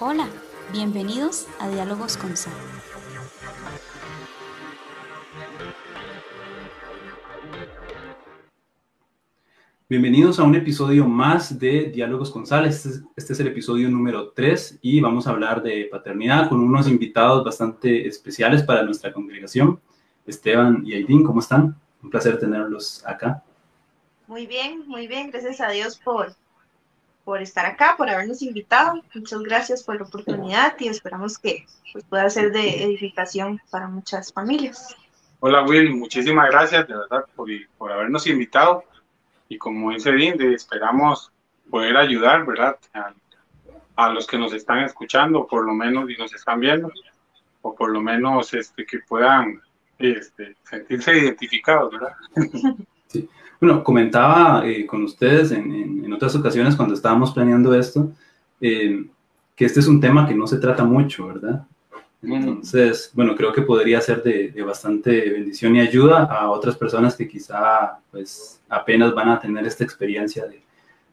Hola, bienvenidos a Diálogos con Sal. Bienvenidos a un episodio más de Diálogos con Sal. Este es, este es, el episodio número 3 y vamos a hablar de paternidad con unos invitados bastante especiales para nuestra congregación. Esteban y Aidín, ¿cómo están? Un placer tenerlos acá. Muy bien, muy bien. Gracias a Dios por, por estar acá, por habernos invitado. Muchas gracias por la oportunidad y esperamos que pues, pueda ser de edificación para muchas familias. Hola Will, muchísimas gracias de verdad por, por habernos invitado y como dice Dean, esperamos poder ayudar, ¿verdad? A, a, los que nos están escuchando, por lo menos, y nos están viendo, o por lo menos este, que puedan este, sentirse identificados, ¿verdad? Sí. Bueno, comentaba eh, con ustedes en, en, en, otras ocasiones cuando estábamos planeando esto, eh, que este es un tema que no se trata mucho, ¿verdad? Entonces, bueno, creo que podría ser de, de, bastante bendición y ayuda a otras personas que quizá pues apenas van a tener esta experiencia de,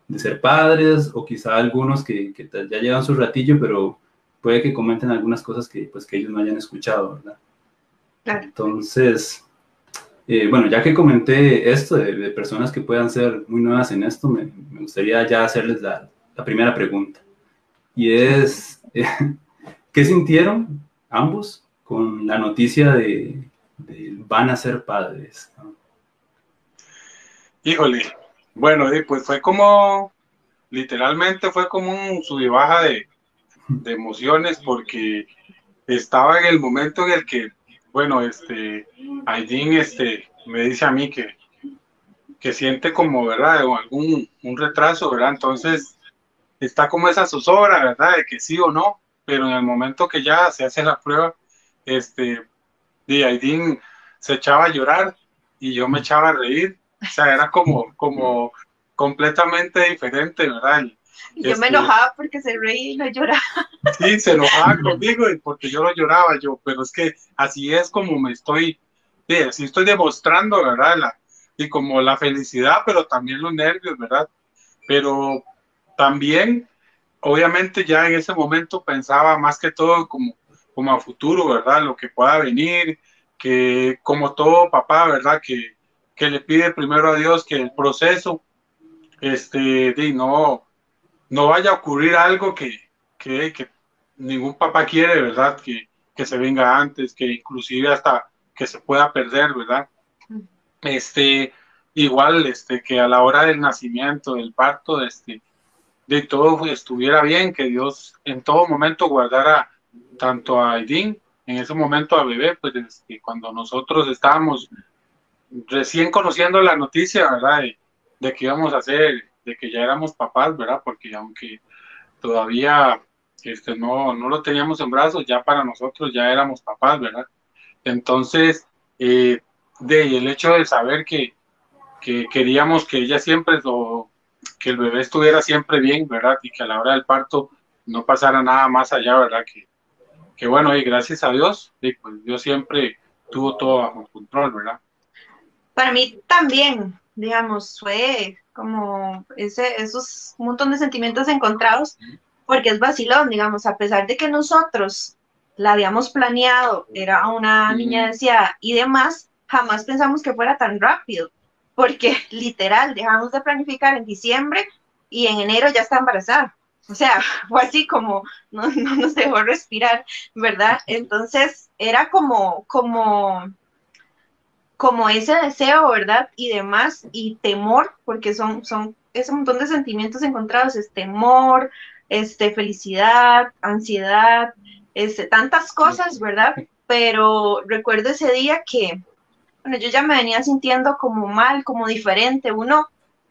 de ser padres o quizá algunos que, que, ya llevan su ratillo, pero puede que comenten algunas cosas que pues que ellos no hayan escuchado, ¿verdad? Claro. Entonces, eh, bueno, ya que comenté esto de, personas que puedan ser muy nuevas en esto, me, gustaría ya hacerles la, primera pregunta. Y es, eh, ¿qué sintieron ambos con la noticia de, de van a ser padres? Híjole, bueno, pues fue como, literalmente fue como un sub de emociones porque estaba en el momento en el que bueno, este, Aidín, este, me dice a mí que, que siente como, ¿verdad? Algún un retraso, ¿verdad? Entonces, está como esa zozobra, ¿verdad? De que sí o no, pero en el momento que ya se hace la prueba, este, de Aidín se echaba a llorar y yo me echaba a reír, o sea, era como, como completamente diferente, ¿verdad? Y yo este, me enojaba porque se reía y no lloraba. Sí, se enojaba conmigo y porque yo no lloraba yo, pero es que así es como me estoy, sí, así estoy demostrando, ¿verdad? La, y como la felicidad, pero también los nervios, ¿verdad? Pero también, obviamente ya en ese momento pensaba más que todo como, como a futuro, ¿verdad? Lo que pueda venir, que como todo papá, ¿verdad? Que, que le pide primero a Dios que el proceso, este, de no, no vaya a ocurrir algo que, que, que ningún papá quiere, ¿verdad? Que, que, se venga antes, que inclusive hasta que se pueda perder, ¿verdad? Este, igual, este, que a la hora del nacimiento, del parto, este, de todo estuviera bien, que Dios en todo momento guardara tanto a Aidín, en ese momento a bebé, pues este, cuando nosotros estábamos recién conociendo la noticia, ¿verdad? De, de que íbamos a hacer de que ya éramos papás, ¿verdad? Porque aunque todavía este, no, no lo teníamos en brazos, ya para nosotros ya éramos papás, ¿verdad? Entonces, eh, de el hecho de saber que, que queríamos que ella siempre, lo, que el bebé estuviera siempre bien, ¿verdad? Y que a la hora del parto no pasara nada más allá, ¿verdad? Que, que bueno, y gracias a Dios, y pues Dios siempre tuvo todo bajo control, ¿verdad? Para mí también, digamos, fue como ese, esos montón de sentimientos encontrados, porque es vacilón, digamos, a pesar de que nosotros la habíamos planeado, era una niña deseada y demás, jamás pensamos que fuera tan rápido, porque literal, dejamos de planificar en diciembre y en enero ya está embarazada. O sea, fue así como no, no nos dejó respirar, ¿verdad? Entonces era como, como como ese deseo, ¿verdad? Y demás, y temor, porque son, son ese montón de sentimientos encontrados, es temor, este, felicidad, ansiedad, este, tantas cosas, ¿verdad? Pero recuerdo ese día que, bueno, yo ya me venía sintiendo como mal, como diferente, uno,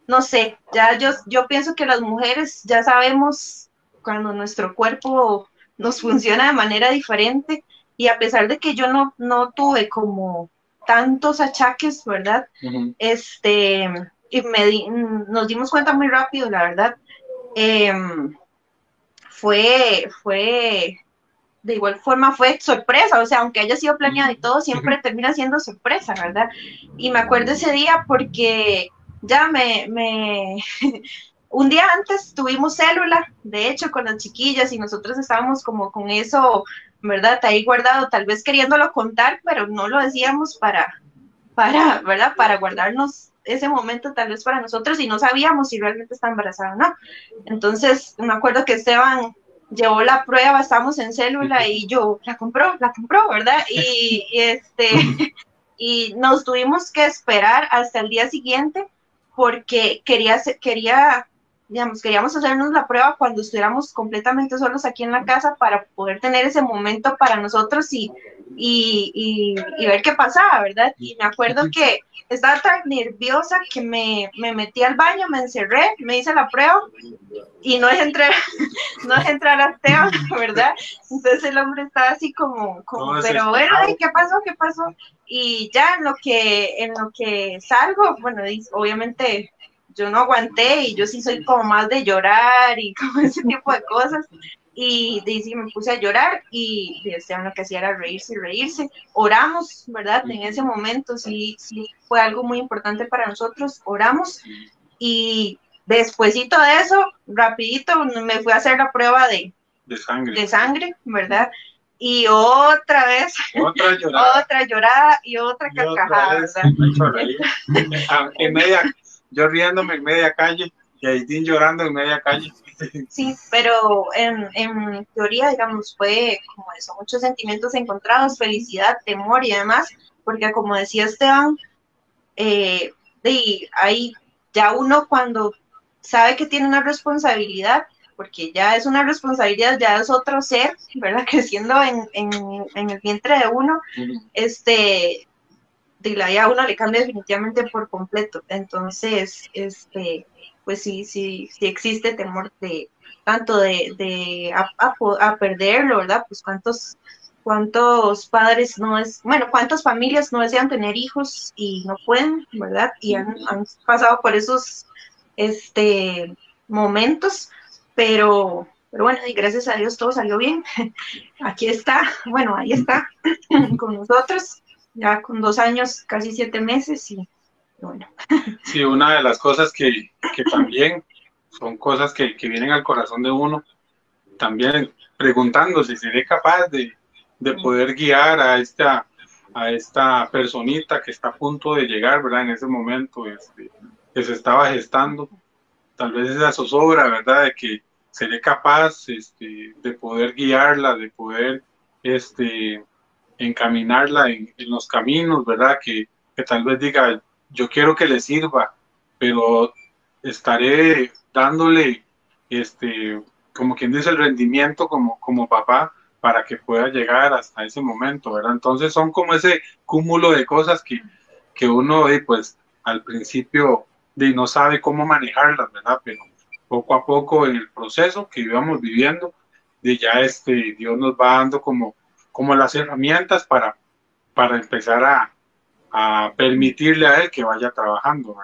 no sé, ya yo, yo pienso que las mujeres ya sabemos cuando nuestro cuerpo nos funciona de manera diferente y a pesar de que yo no, no tuve como tantos achaques, ¿verdad? Uh -huh. Este, y me di, nos dimos cuenta muy rápido, la verdad. Eh, fue, fue, de igual forma fue sorpresa, o sea, aunque haya sido planeado y todo, siempre termina siendo sorpresa, ¿verdad? Y me acuerdo ese día porque ya me, me un día antes tuvimos célula, de hecho, con las chiquillas y nosotros estábamos como con eso, ¿verdad? Ahí guardado, tal vez queriéndolo contar, pero no lo decíamos para, para, ¿verdad? Para guardarnos ese momento tal vez para nosotros y no sabíamos si realmente está embarazada o no. Entonces, me acuerdo que Esteban llevó la prueba, estábamos en célula y yo, la compró, la compró, ¿verdad? Y, y este, y nos tuvimos que esperar hasta el día siguiente porque quería, quería digamos, queríamos hacernos la prueba cuando estuviéramos completamente solos aquí en la casa para poder tener ese momento para nosotros y, y, y, ver qué pasaba, ¿verdad? Y me acuerdo que estaba tan nerviosa que me, me, metí al baño, me encerré, me hice la prueba y no dejé entrar, no dejé entrar a Esteban, ¿verdad? Entonces el hombre estaba así como, como pero bueno, ¿qué pasó? ¿Qué pasó? Y ya en lo que, en lo que salgo, bueno, obviamente yo no aguanté y yo sí soy como más de llorar y como ese tipo de cosas. Y, y me puse a llorar y Esteban lo que hacía era reírse y reírse. Oramos, ¿verdad? En ese momento sí, sí fue algo muy importante para nosotros. Oramos y despuésito de eso, rapidito, me fui a hacer la prueba de, de sangre. De sangre, ¿verdad? Y otra vez, otra llorada, otra llorada y otra carcajada. Ah, en media, yo riéndome en media calle y Aitín llorando en media calle. Sí, pero en, en, teoría, digamos, fue como eso, muchos sentimientos encontrados, felicidad, temor y demás, porque como decía Esteban, eh, de ahí ya uno cuando sabe que tiene una responsabilidad, porque ya es una responsabilidad, ya es otro ser, ¿verdad? Creciendo en, en, en el vientre de uno, este, de la ya uno le cambia definitivamente por completo. Entonces, este, pues sí, sí, sí existe temor de tanto de, de a, a, perderlo, ¿verdad? Pues cuántos, cuántos padres no es, bueno, cuántas familias no desean tener hijos y no pueden, ¿verdad? Y han, han pasado por esos este momentos, pero, pero bueno, y gracias a Dios todo salió bien. Aquí está, bueno, ahí está con nosotros ya con dos años, casi siete meses y bueno. Sí, una de las cosas que, que también son cosas que, que, vienen al corazón de uno, también preguntándose si seré capaz de, de poder guiar a esta, a esta personita que está a punto de llegar, ¿verdad? En ese momento este, que se estaba gestando, tal vez esa zozobra, ¿verdad? De que seré capaz este, de poder guiarla, de poder este, encaminarla en, los caminos, ¿verdad? Que, que, tal vez diga, yo quiero que le sirva, pero estaré dándole, este, como quien dice, el rendimiento como, como papá para que pueda llegar hasta ese momento, ¿verdad? Entonces son como ese cúmulo de cosas que, que uno, pues, al principio de, no sabe cómo manejarlas, ¿verdad? Pero poco a poco en el proceso que íbamos viviendo, de ya este, Dios nos va dando como como las herramientas para, para empezar a, a permitirle a él que vaya trabajando.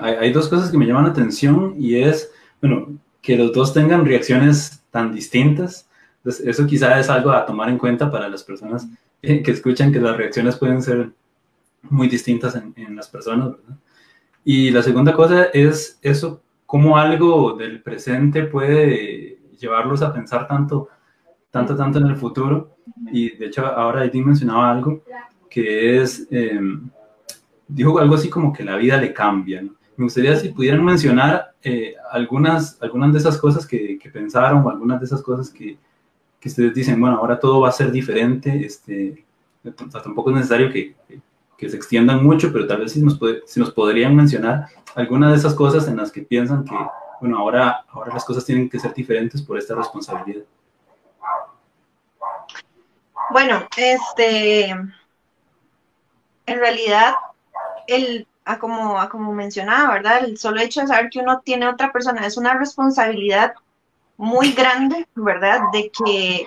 hay, dos cosas que me llaman la atención y es, bueno, que los dos tengan reacciones tan distintas. Entonces, eso quizá es algo a tomar en cuenta para las personas que escuchan que las reacciones pueden ser muy distintas en, en las personas, ¿verdad? Y la segunda cosa es eso, cómo algo del presente puede llevarlos a pensar tanto tanto, tanto en el futuro. Y de hecho, ahora Edith mencionaba algo que es, em, dijo algo así como que la vida le cambia. Me gustaría si pudieran mencionar eh, algunas, algunas de esas cosas que, pensaron o algunas de esas cosas que, que, ustedes dicen, bueno, ahora todo va a ser diferente. Este, tampoco es necesario que, que, se extiendan mucho, pero tal vez si nos, si nos podrían mencionar algunas de esas cosas en las que piensan que, bueno, ahora, ahora las cosas tienen que ser diferentes por esta responsabilidad. Bueno, este, en realidad, el, a como, a como mencionaba, ¿verdad? El solo hecho de saber que uno tiene otra persona es una responsabilidad muy grande, ¿verdad? De que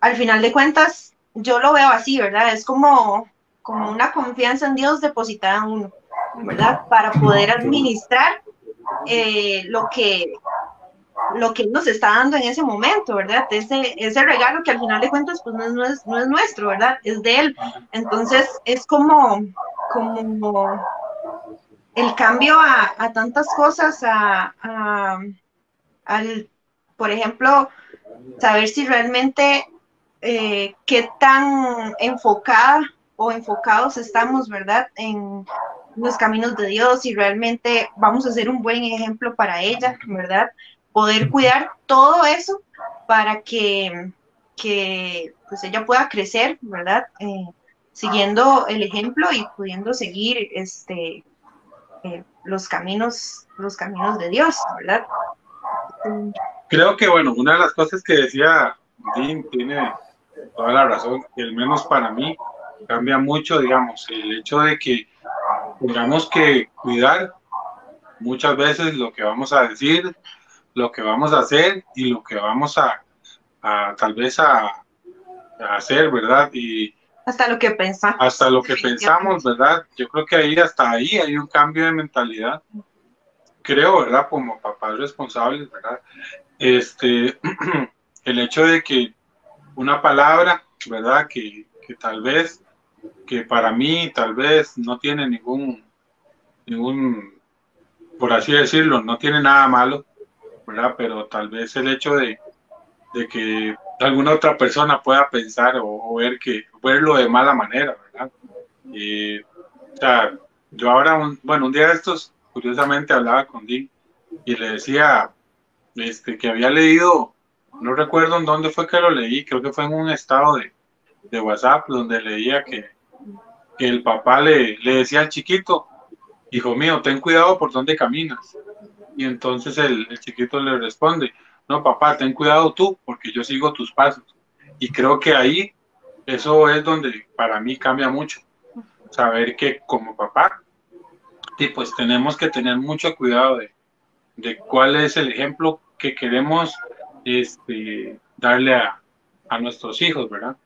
al final de cuentas, yo lo veo así, ¿verdad? Es como, como una confianza en Dios depositada en uno, ¿verdad? Para poder administrar eh, lo que lo que nos está dando en ese momento, ¿verdad? Ese, ese regalo que al final de cuentas pues no es, no es, nuestro, ¿verdad? Es de él. Entonces es como, como, el cambio a, tantas cosas, a, al, por ejemplo, saber si realmente eh, qué tan enfocada o enfocados estamos, ¿verdad? En los caminos de Dios y realmente vamos a ser un buen ejemplo para ella, ¿verdad? Poder cuidar todo eso para que, que pues ella pueda crecer, ¿verdad? Eh, siguiendo el ejemplo y pudiendo seguir este eh, los caminos, los caminos de Dios, ¿verdad? Creo que bueno, una de las cosas que decía Dean tiene toda la razón, y al menos para mí cambia mucho, digamos, el hecho de que tengamos que cuidar muchas veces lo que vamos a decir, lo que vamos a hacer y lo que vamos a, tal vez a, a hacer, ¿verdad? Y hasta lo que pensamos. Hasta lo que pensamos, ¿verdad? Yo creo que ahí, hasta ahí hay un cambio de mentalidad. Creo, ¿verdad? Como papás responsables, ¿verdad? Este, el hecho de que una palabra, ¿verdad? Que, que tal vez, que para mí tal vez no tiene ningún, ningún, por así decirlo, no tiene nada malo, Pero tal vez el hecho de, de que alguna otra persona pueda pensar o, ver que verlo de mala manera, ¿verdad? Sea, yo ahora, bueno, un día de estos, curiosamente hablaba con Dick y le decía este, que había leído, no recuerdo en dónde fue que lo leí, creo que fue en un estado de, de WhatsApp donde leía que, que el papá le, le decía al chiquito, hijo mío, ten cuidado por dónde caminas. Y entonces el, chiquito le responde, no, papá, ten cuidado tú, porque yo sigo tus pasos. Y creo que ahí, eso es donde para mí cambia mucho. Saber que como papá, y pues tenemos que tener mucho cuidado de, de cuál es el ejemplo que queremos este, darle a, a nuestros hijos, ¿verdad?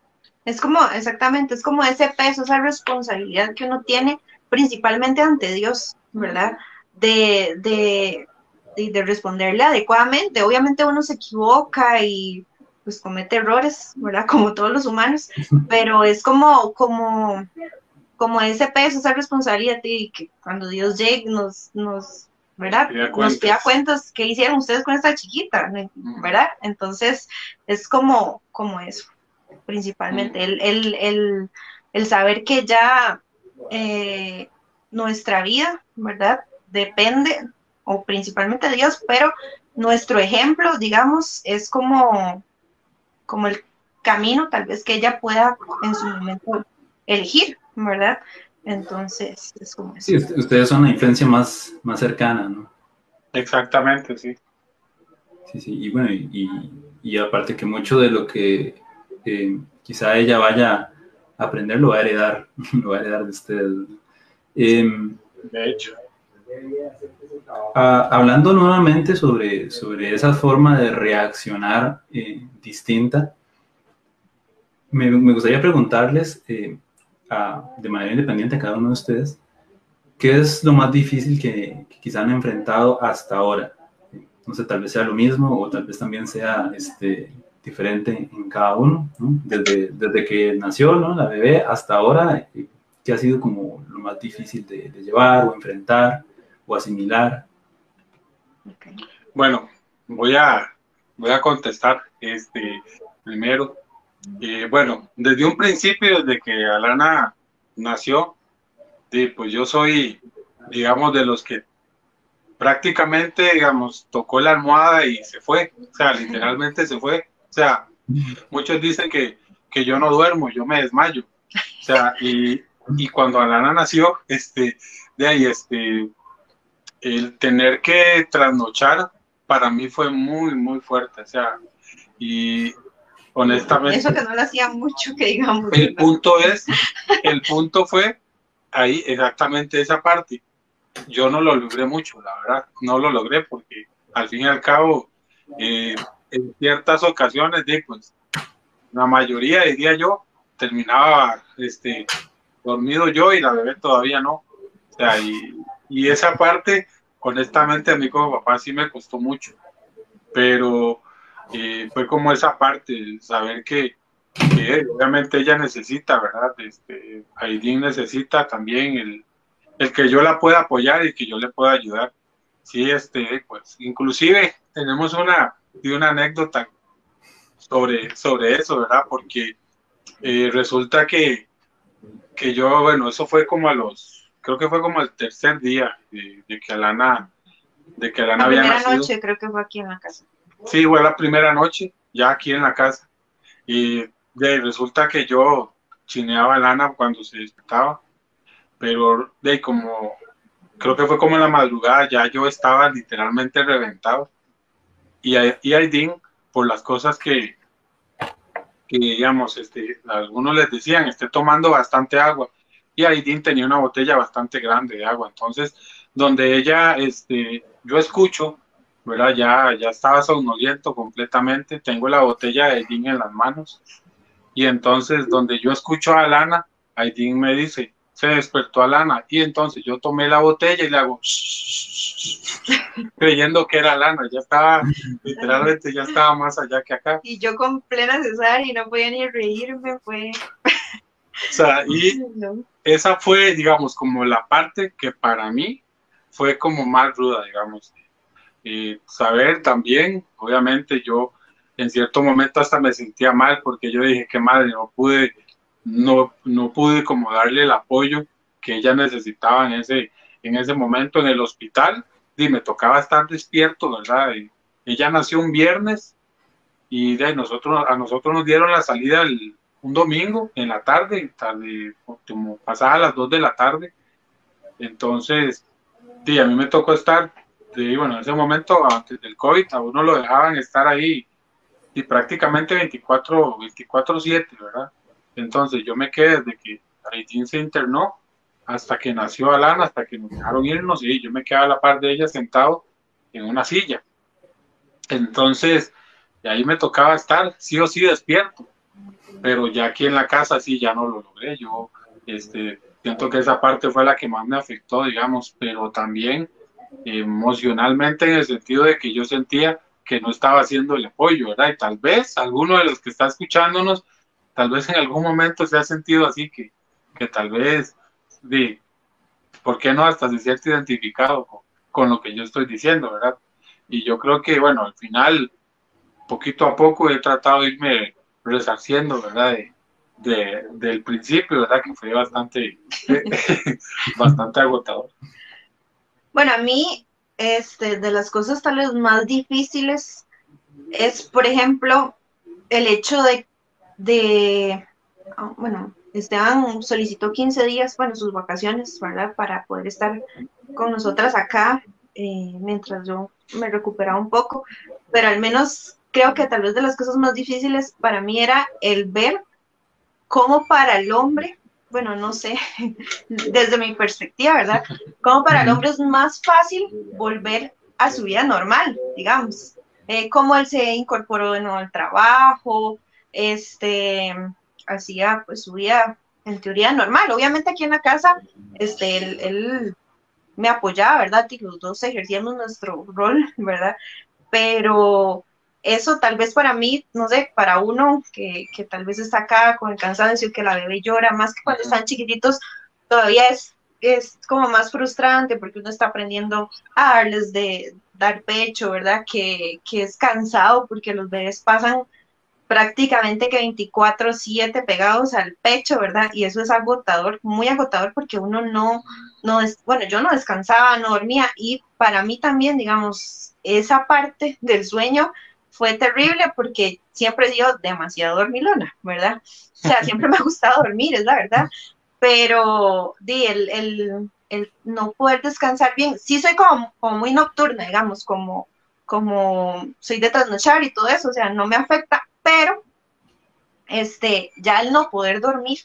Es como, exactamente, es como ese peso, esa responsabilidad que uno tiene principalmente ante Dios, ¿verdad? De, de, de, responderle adecuadamente. Obviamente uno se equivoca y pues comete errores, ¿verdad? Como todos los humanos, pero es como, como, como ese peso, esa responsabilidad y que cuando Dios llegue nos, nos, ¿verdad? Nos pida cuentas qué hicieron ustedes con esta chiquita, ¿verdad? Entonces es como, como eso, principalmente, el, el, el, el, saber que ya eh, nuestra vida, ¿verdad? Depende o principalmente Dios, pero nuestro ejemplo, digamos, es como, como el camino tal vez que ella pueda en su momento elegir, ¿verdad? Entonces, es como eso. Sí, ustedes son la influencia más, más cercana, ¿no? Exactamente, sí. Sí, sí, y bueno, y, y, aparte que mucho de lo que eh, quizá ella vaya a aprender lo va a heredar, lo va a heredar de ustedes. Em, de hecho. Ah, hablando nuevamente sobre, sobre esa forma de reaccionar eh, distinta, me, me, gustaría preguntarles eh, de manera independiente a cada uno de ustedes, ¿qué es lo más difícil que, que quizá han enfrentado hasta ahora? No sé, tal vez sea lo mismo o tal vez también sea este, diferente en cada uno, ¿no? desde, desde, que nació ¿no? la bebé hasta ahora, ¿qué ha sido como lo más difícil de, de llevar o enfrentar? O asimilar? Bueno, voy a, voy a contestar este, primero. Eh, bueno, desde un principio, desde que Alana nació, pues yo soy, digamos, de los que prácticamente, digamos, tocó la almohada y se fue. O sea, literalmente se fue. O sea, muchos dicen que, que yo no duermo, yo me desmayo. O sea, y, y cuando Alana nació, este, de ahí, este, el tener que trasnochar para mí fue muy, muy fuerte. O sea, y honestamente. Eso que no lo hacía mucho, que digamos. El punto es, el punto fue ahí exactamente esa parte. Yo no lo logré mucho, la verdad. No lo logré porque al fin y al cabo, eh, en ciertas ocasiones, pues, la mayoría, diría yo, terminaba este, dormido yo y la bebé todavía no. O sea, y, y esa parte honestamente a mí como papá sí me costó mucho, pero eh, fue como esa parte, saber que, obviamente ella necesita, ¿verdad? Este, Aidín necesita también el, el que yo la pueda apoyar y que yo le pueda ayudar. Sí, este, pues, inclusive tenemos una, una anécdota sobre, sobre eso, ¿verdad? Porque eh, resulta que, que yo, bueno, eso fue como a los, creo que fue como el tercer día de, que Alana, de que Alana había nacido. La primera noche creo que fue aquí en la casa. Sí, fue la primera noche, ya aquí en la casa. Y de, resulta que yo chineaba a Alana cuando se despertaba, pero de como creo que fue como en la madrugada, ya yo estaba literalmente reventado. Y, y Aidin, por las cosas que, que, digamos, este, algunos les decían, esté tomando bastante agua. Y Aidin tenía una botella bastante grande de agua. Entonces, donde ella, este, yo escucho, ¿verdad? Ya, ya estaba somnoliento completamente, tengo la botella de Aidin en las manos. Y entonces, donde yo escucho a Alana, Aidin me dice, se despertó Alana y entonces yo tomé la botella y le hago creyendo que era Lana, ya estaba literalmente ya estaba más allá que acá. Y yo con plena cesárea y no podía ni reírme, fue o sea, y esa fue, digamos, como la parte que para mí fue como más ruda, digamos. Y saber también, obviamente yo en cierto momento hasta me sentía mal porque yo dije que madre, no pude no, no pude como darle el apoyo que ella necesitaba en ese, en ese momento en el hospital. Y me tocaba estar despierto, ¿verdad? ella nació un viernes y de nosotros, a nosotros nos dieron la salida un domingo en la tarde, tarde como pasada las 2 de la tarde. Entonces, sí, a mí me tocó estar, de, bueno, en ese momento, antes del COVID, a uno lo dejaban estar ahí y prácticamente 24, 24-7, ¿verdad? Entonces yo me quedé desde que Aitín se internó hasta que nació Alana, hasta que nos dejaron irnos y yo me quedaba a la par de ella sentado en una silla. Entonces, de ahí me tocaba estar sí o sí despierto, pero ya aquí en la casa sí ya no lo logré. Yo este, siento que esa parte fue la que más me afectó, digamos, pero también emocionalmente en el sentido de que yo sentía que no estaba haciendo el apoyo, ¿verdad? Y tal vez alguno de los que está escuchándonos tal vez en algún momento se ha sentido así, que, que tal vez, de, ¿por qué no hasta se siente identificado con, lo que yo estoy diciendo, verdad? Y yo creo que, bueno, al final, poquito a poco he tratado de irme resarciendo, ¿verdad? De, del principio, ¿verdad? Que fue bastante, bastante agotador. Bueno, a mí, este, de las cosas tal vez más difíciles es, por ejemplo, el hecho de de, ah, bueno, Esteban solicitó 15 días, bueno, sus vacaciones, ¿verdad? Para poder estar con nosotras acá eh, mientras yo me recuperaba un poco, pero al menos creo que tal vez de las cosas más difíciles para mí era el ver cómo para el hombre, bueno, no sé, desde mi perspectiva, ¿verdad? Cómo para el hombre es más fácil volver a su vida normal, digamos. Eh, cómo él se incorporó de nuevo al trabajo, este, hacía pues su vida en teoría normal. Obviamente aquí en la casa, este, él, me apoyaba, ¿verdad? Y los dos ejercíamos nuestro rol, ¿verdad? Pero eso tal vez para mí, no sé, para uno que, que tal vez está acá con el cansancio, que la bebé llora, más que cuando están chiquititos, todavía es, es como más frustrante porque uno está aprendiendo a darles de dar pecho, ¿verdad? Que, que es cansado porque los bebés pasan prácticamente que 24/7 pegados al pecho, ¿verdad? Y eso es agotador, muy agotador porque uno no, no es, bueno, yo no descansaba, no dormía y para mí también, digamos, esa parte del sueño fue terrible porque siempre dio demasiado dormilona, ¿verdad? O sea, siempre me ha gustado dormir, es la verdad, pero di, el, el, el no poder descansar bien, sí soy como, como muy nocturna, digamos, como como soy de trasnochar y todo eso, o sea, no me afecta, pero este, ya el no poder dormir,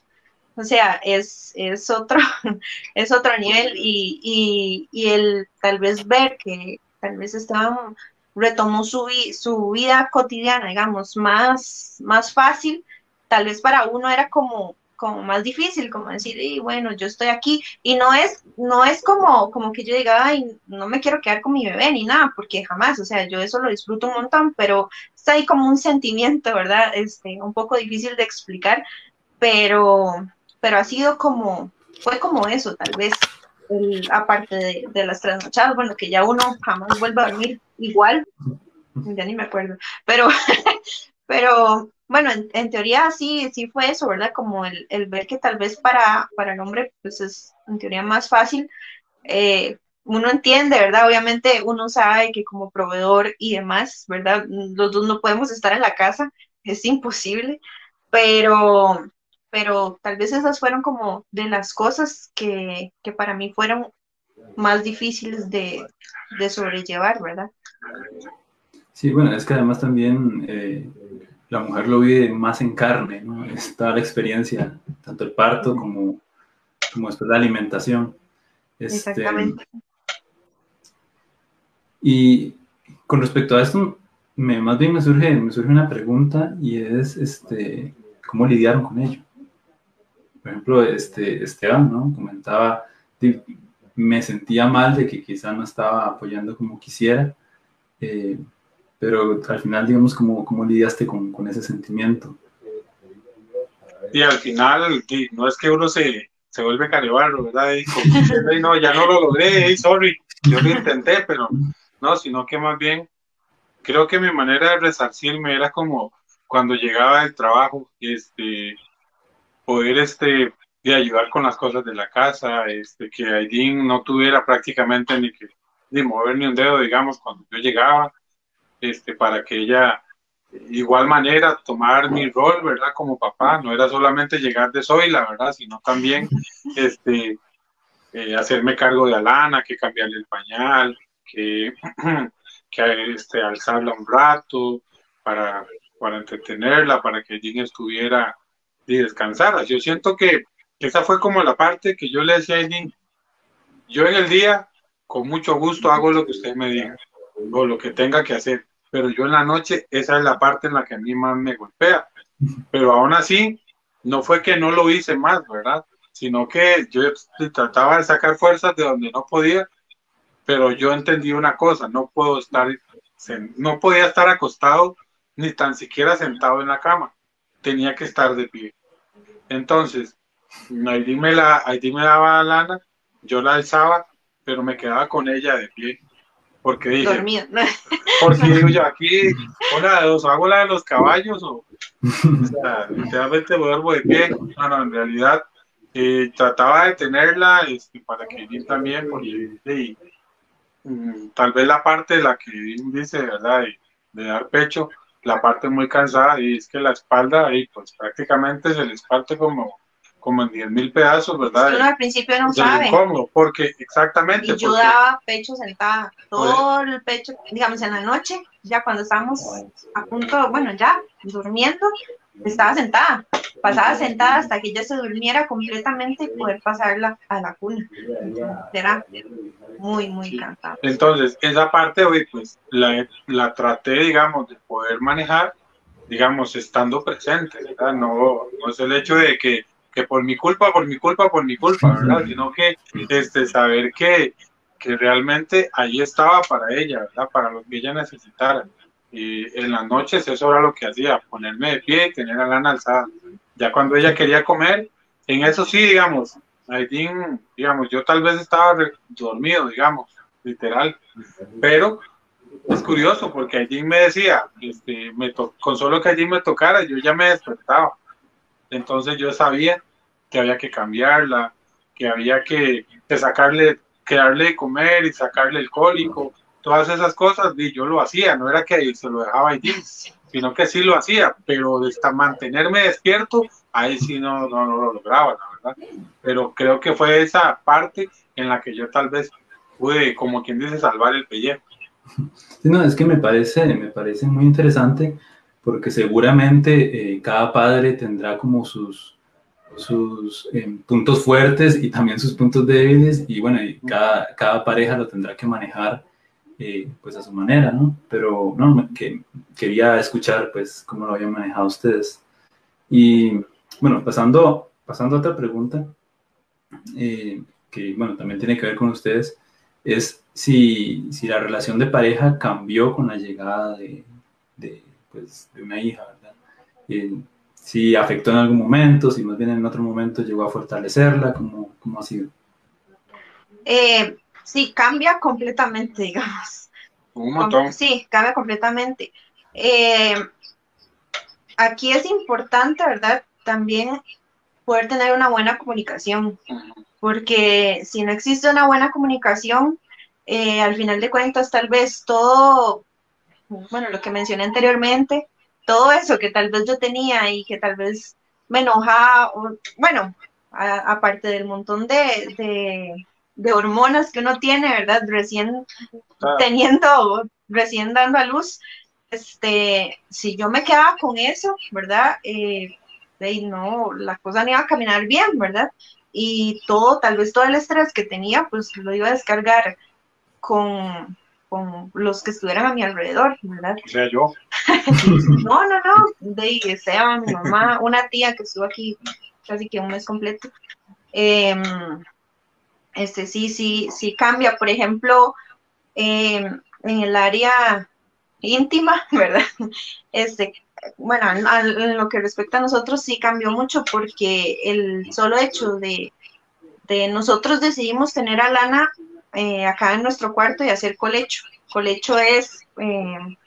o sea, es, es, otro, es otro nivel y, el tal vez ver que tal vez Esteban retomó su, su vida cotidiana, digamos, más, más fácil, tal vez para uno era como, como más difícil, como decir, y bueno, yo estoy aquí, y no es, no es como, como que yo diga, ay, no me quiero quedar con mi bebé ni nada, porque jamás, o sea, yo eso lo disfruto un montón, pero está ahí como un sentimiento, ¿verdad? Este, un poco difícil de explicar, pero, pero ha sido como, fue como eso, tal vez, aparte de, de, las trasnochadas, bueno, que ya uno jamás vuelve a dormir igual, ya ni me acuerdo, pero, pero bueno, en, teoría sí, sí fue eso, ¿verdad? Como el, el, ver que tal vez para, para el hombre, pues es en teoría más fácil. Eh, uno entiende, ¿verdad? Obviamente uno sabe que como proveedor y demás, ¿verdad? Los dos no podemos estar en la casa, es imposible, pero, pero tal vez esas fueron como de las cosas que, que para mí fueron más difíciles de, de, sobrellevar, ¿verdad? Sí, bueno, es que además también eh, la mujer lo vive más en carne, ¿no? Es toda la experiencia, tanto el parto como, como después la alimentación. Este, Exactamente. Y con respecto a esto, me, más bien me surge, me surge una pregunta y es, este, ¿cómo lidiaron con ello? Por ejemplo, este, Esteban, ¿no? Comentaba, me sentía mal de que quizá no estaba apoyando como quisiera, eh, pero al final, digamos, ¿cómo, cómo lidiaste con, con, ese sentimiento? Y al final, no es que uno se, se vuelve caribarro, ¿verdad? Y no, ya no lo logré, sorry, yo lo intenté, pero no, sino que más bien creo que mi manera de resarcirme era como cuando llegaba del trabajo, este, poder este, de ayudar con las cosas de la casa, este, que Aidin no tuviera prácticamente ni que ni mover ni un dedo, digamos, cuando yo llegaba, este, para que ella igual manera tomar mi rol, ¿verdad? Como papá, no era solamente llegar de la ¿verdad? Sino también este, eh, hacerme cargo de Alana, que cambiarle el pañal, que, que este, alzarla un rato para, para entretenerla, para que Jean estuviera y descansara. Yo siento que esa fue como la parte que yo le decía a Jean, yo en el día con mucho gusto hago lo que usted me diga o lo que tenga que hacer, pero yo en la noche esa es la parte en la que a mí más me golpea. Pero aún así, no fue que no lo hice más, ¿verdad? Sino que yo trataba de sacar fuerzas de donde no podía pero yo entendí una cosa, no puedo estar, no podía estar acostado ni tan siquiera sentado en la cama, tenía que estar de pie. Entonces, ahí me, la, me daba la lana, yo la alzaba, pero me quedaba con ella de pie. Porque dije, porque digo yo, aquí, una de dos, hago la de los caballos o, o sea, literalmente duermo de pie. No, no, en realidad eh, trataba de tenerla este, para que él también, porque Mm, tal vez la parte de la que dice, ¿verdad? De, dar pecho, la parte muy cansada y es que la espalda ahí pues prácticamente se les parte como, como en 10 mil pedazos, ¿verdad? Uno al principio no sabe. porque exactamente. Y yo daba pecho sentada, todo el pecho, digamos en la noche, ya cuando estábamos a punto, bueno, ya durmiendo, estaba sentada, pasaba sentada hasta que ella se durmiera completamente y poder pasarla a la cuna. Era muy, muy cansada. Entonces, esa parte hoy, pues, la, la traté, digamos, de poder manejar, digamos, estando presente, ¿verdad? No, no es el hecho de que, que por mi culpa, por mi culpa, por mi culpa, ¿verdad? Sino que este, saber que, que realmente ahí estaba para ella, ¿verdad? Para lo que ella necesitara. Y en las noches eso era lo que hacía, ponerme de pie y tener la lana alzada. Ya cuando ella quería comer, en eso sí, digamos, digamos, yo tal vez estaba dormido, digamos, literal, pero es curioso porque Aidin me decía, este, me con solo que Aidin me tocara, yo ya me despertaba. Entonces yo sabía que había que cambiarla, que había que, que sacarle, que darle de comer y sacarle el cólico, todas esas cosas, y yo lo hacía, no era que se lo dejaba ahí, sino que sí lo hacía, pero hasta mantenerme despierto, ahí sí no, no, lo lograba, la verdad. Pero creo que fue esa parte en la que yo tal vez pude, como quien dice, salvar el pellejo. no, es que me parece, me parece muy interesante porque seguramente eh, cada padre tendrá como sus, sus eh, puntos fuertes y también sus puntos débiles y bueno, y cada, cada pareja lo tendrá que manejar eh, pues a su manera, ¿no? Pero no, que, quería escuchar pues cómo lo habían manejado ustedes. Y bueno, pasando, pasando a otra pregunta, eh, que bueno, también tiene que ver con ustedes, es si, si la relación de pareja cambió con la llegada de, de, pues, de una hija, ¿verdad? Eh, si afectó en algún momento, si más bien en otro momento llegó a fortalecerla, ¿cómo, cómo ha sido? Eh, sí, cambia completamente, digamos. Un montón. Sí, cambia completamente. Eh, aquí es importante, ¿verdad? También poder tener una buena comunicación, porque si no existe una buena comunicación, eh, al final de cuentas tal vez todo, bueno, lo que mencioné anteriormente, todo eso que tal vez yo tenía y que tal vez me enojaba, bueno, aparte del montón de, de, hormonas que uno tiene, ¿verdad? Recién teniendo, recién dando a luz, este, si yo me quedaba con eso, ¿verdad? Eh, no, la cosa no iba a caminar bien, ¿verdad? Y todo, tal vez todo el estrés que tenía, pues lo iba a descargar con, con los que estuvieran a mi alrededor, ¿verdad? O sea, yo. no, no, no, de que sea mi mamá, una tía que estuvo aquí casi que un mes completo. Em, este sí, sí, sí cambia. Por ejemplo, em, en el área íntima, ¿verdad? Este, bueno, en lo que respecta a nosotros sí cambió mucho porque el solo hecho de, de nosotros decidimos tener a Lana eh, acá en nuestro cuarto y hacer colecho. Colecho es, eh,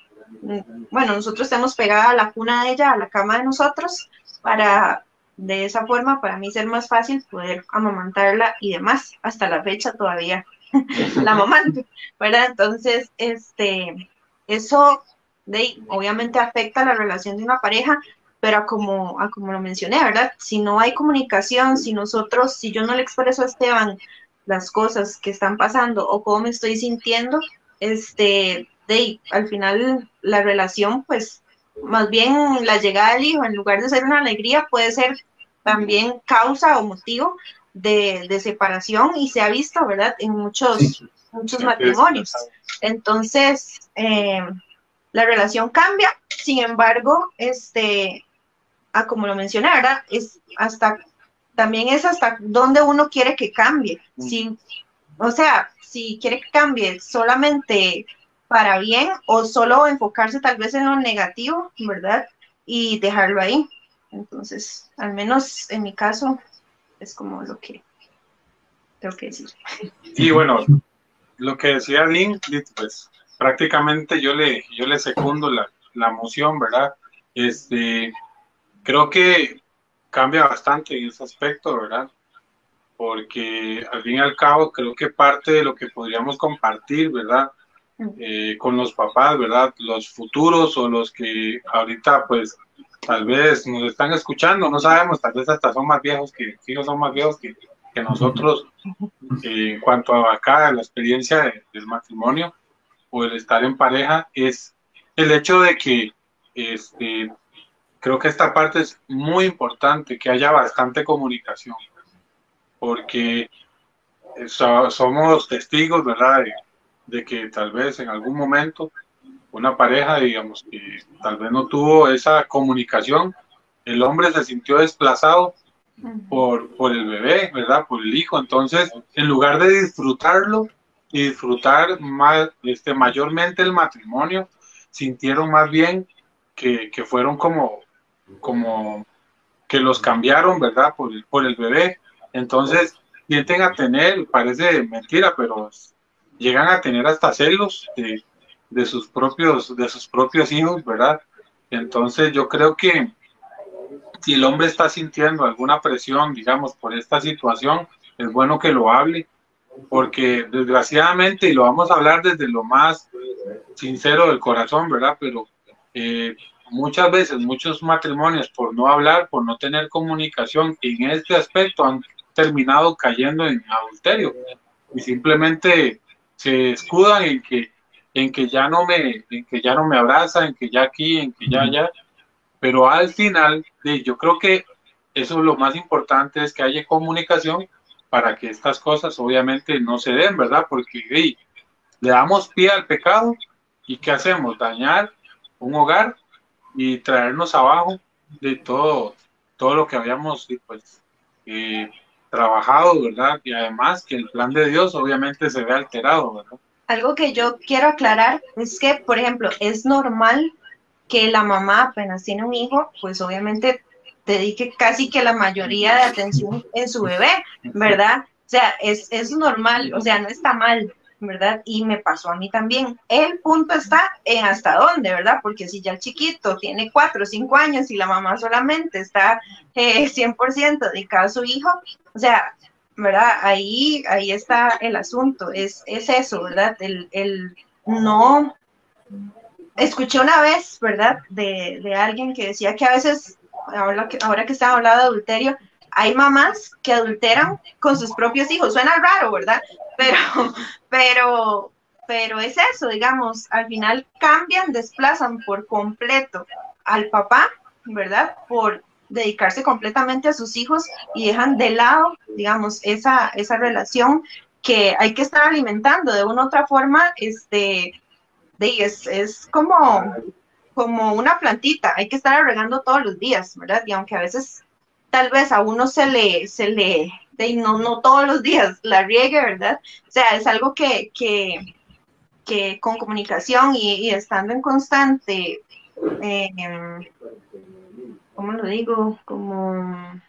bueno, nosotros tenemos pegada la cuna de ella a la cama de nosotros para de esa forma para mí ser más fácil poder amamantarla y demás. Hasta la fecha todavía la amamanto, ¿verdad? Entonces, este, eso de, obviamente afecta la relación de una pareja, pero como, como lo mencioné, ¿verdad? Si no hay comunicación, si nosotros, si yo no le expreso a Esteban las cosas que están pasando o cómo me estoy sintiendo, este, de, al final la relación, pues, más bien la llegada del hijo, en lugar de ser una alegría, puede ser también causa o motivo de, de separación y se ha visto, ¿verdad?, en muchos, muchos matrimonios. Entonces, eh, la relación cambia, sin embargo, este, a como lo mencioné, ¿verdad? Es hasta, también es hasta donde uno quiere que cambie. Mm. Si, o sea, si quiere que cambie solamente para bien o solo enfocarse tal vez en lo negativo, ¿verdad? Y dejarlo ahí. Entonces, al menos en mi caso, es como lo que tengo que decir. Y bueno, lo que decía Lynn, pues prácticamente yo le, yo le secundo la, la moción, ¿verdad? Este, creo que cambia bastante en ese aspecto, ¿verdad? Porque al fin y al cabo creo que parte de lo que podríamos compartir, ¿verdad? Eh, con los papás, ¿verdad? Los futuros o los que ahorita pues tal vez nos están escuchando, no sabemos, tal vez hasta son más viejos que, hijos son más viejos que, que nosotros eh, en cuanto a acá, la experiencia del matrimonio o el estar en pareja, es el hecho de que este, creo que esta parte es muy importante, que haya bastante comunicación, porque somos testigos, ¿verdad? De, que tal vez en algún momento una pareja, digamos, que tal vez no tuvo esa comunicación, el hombre se sintió desplazado por, por el bebé, ¿verdad? Por el hijo. Entonces, en lugar de disfrutarlo, y disfrutar más, este, mayormente el matrimonio, sintieron más bien que, que, fueron como, como que los cambiaron, ¿verdad? Por, por el bebé. Entonces, sienten a tener, parece mentira, pero llegan a tener hasta celos de, de, sus propios, de sus propios hijos, ¿verdad? Entonces, yo creo que si el hombre está sintiendo alguna presión, digamos, por esta situación, es bueno que lo hable, porque desgraciadamente, y lo vamos a hablar desde lo más sincero del corazón, ¿verdad? Pero eh, muchas veces, muchos matrimonios, por no hablar, por no tener comunicación en este aspecto, han terminado cayendo en adulterio y simplemente se escudan en que en que ya no me en que ya no me abraza en que ya aquí en que ya allá pero al final yo creo que eso es lo más importante es que haya comunicación para que estas cosas obviamente no se den, ¿verdad? Porque le damos pie al pecado y ¿qué hacemos? Dañar un hogar y traernos abajo de todo, todo lo que habíamos pues, eh, trabajado, ¿verdad? Y además que el plan de Dios obviamente se ve alterado, ¿verdad? Algo que yo quiero aclarar es que, por ejemplo, es normal que la mamá apenas tiene un hijo, pues obviamente dedique casi que la mayoría de atención en su bebé, ¿verdad? sea, es, es normal, o sea, no está mal, ¿verdad? Y me pasó a mí también. El punto está en hasta dónde, ¿verdad? Porque si ya el chiquito tiene cuatro o cinco años y la mamá solamente está eh, 100% dedicada a su hijo, o sea, ¿verdad? Ahí, ahí está el asunto, es, es eso, ¿verdad? El, el no... Escuché una vez, ¿verdad? De, de alguien que decía que a veces, ahora que, ahora que estaba hablando de adulterio, hay mamás que adulteran con sus propios hijos. Suena raro, ¿verdad? Pero, pero, pero es eso, digamos, al final cambian, desplazan por completo al papá, ¿verdad? Por dedicarse completamente a sus hijos y dejan de lado, digamos, esa, esa relación que hay que estar alimentando de una u otra forma, este, de, es, es como, como una plantita, hay que estar regando todos los días, ¿verdad? Y aunque a veces tal vez a uno se le, se le, de, no, no todos los días la riegue, ¿verdad? O sea, es algo que, que, que con comunicación y, y, estando en constante, eh, ¿cómo lo digo? Como...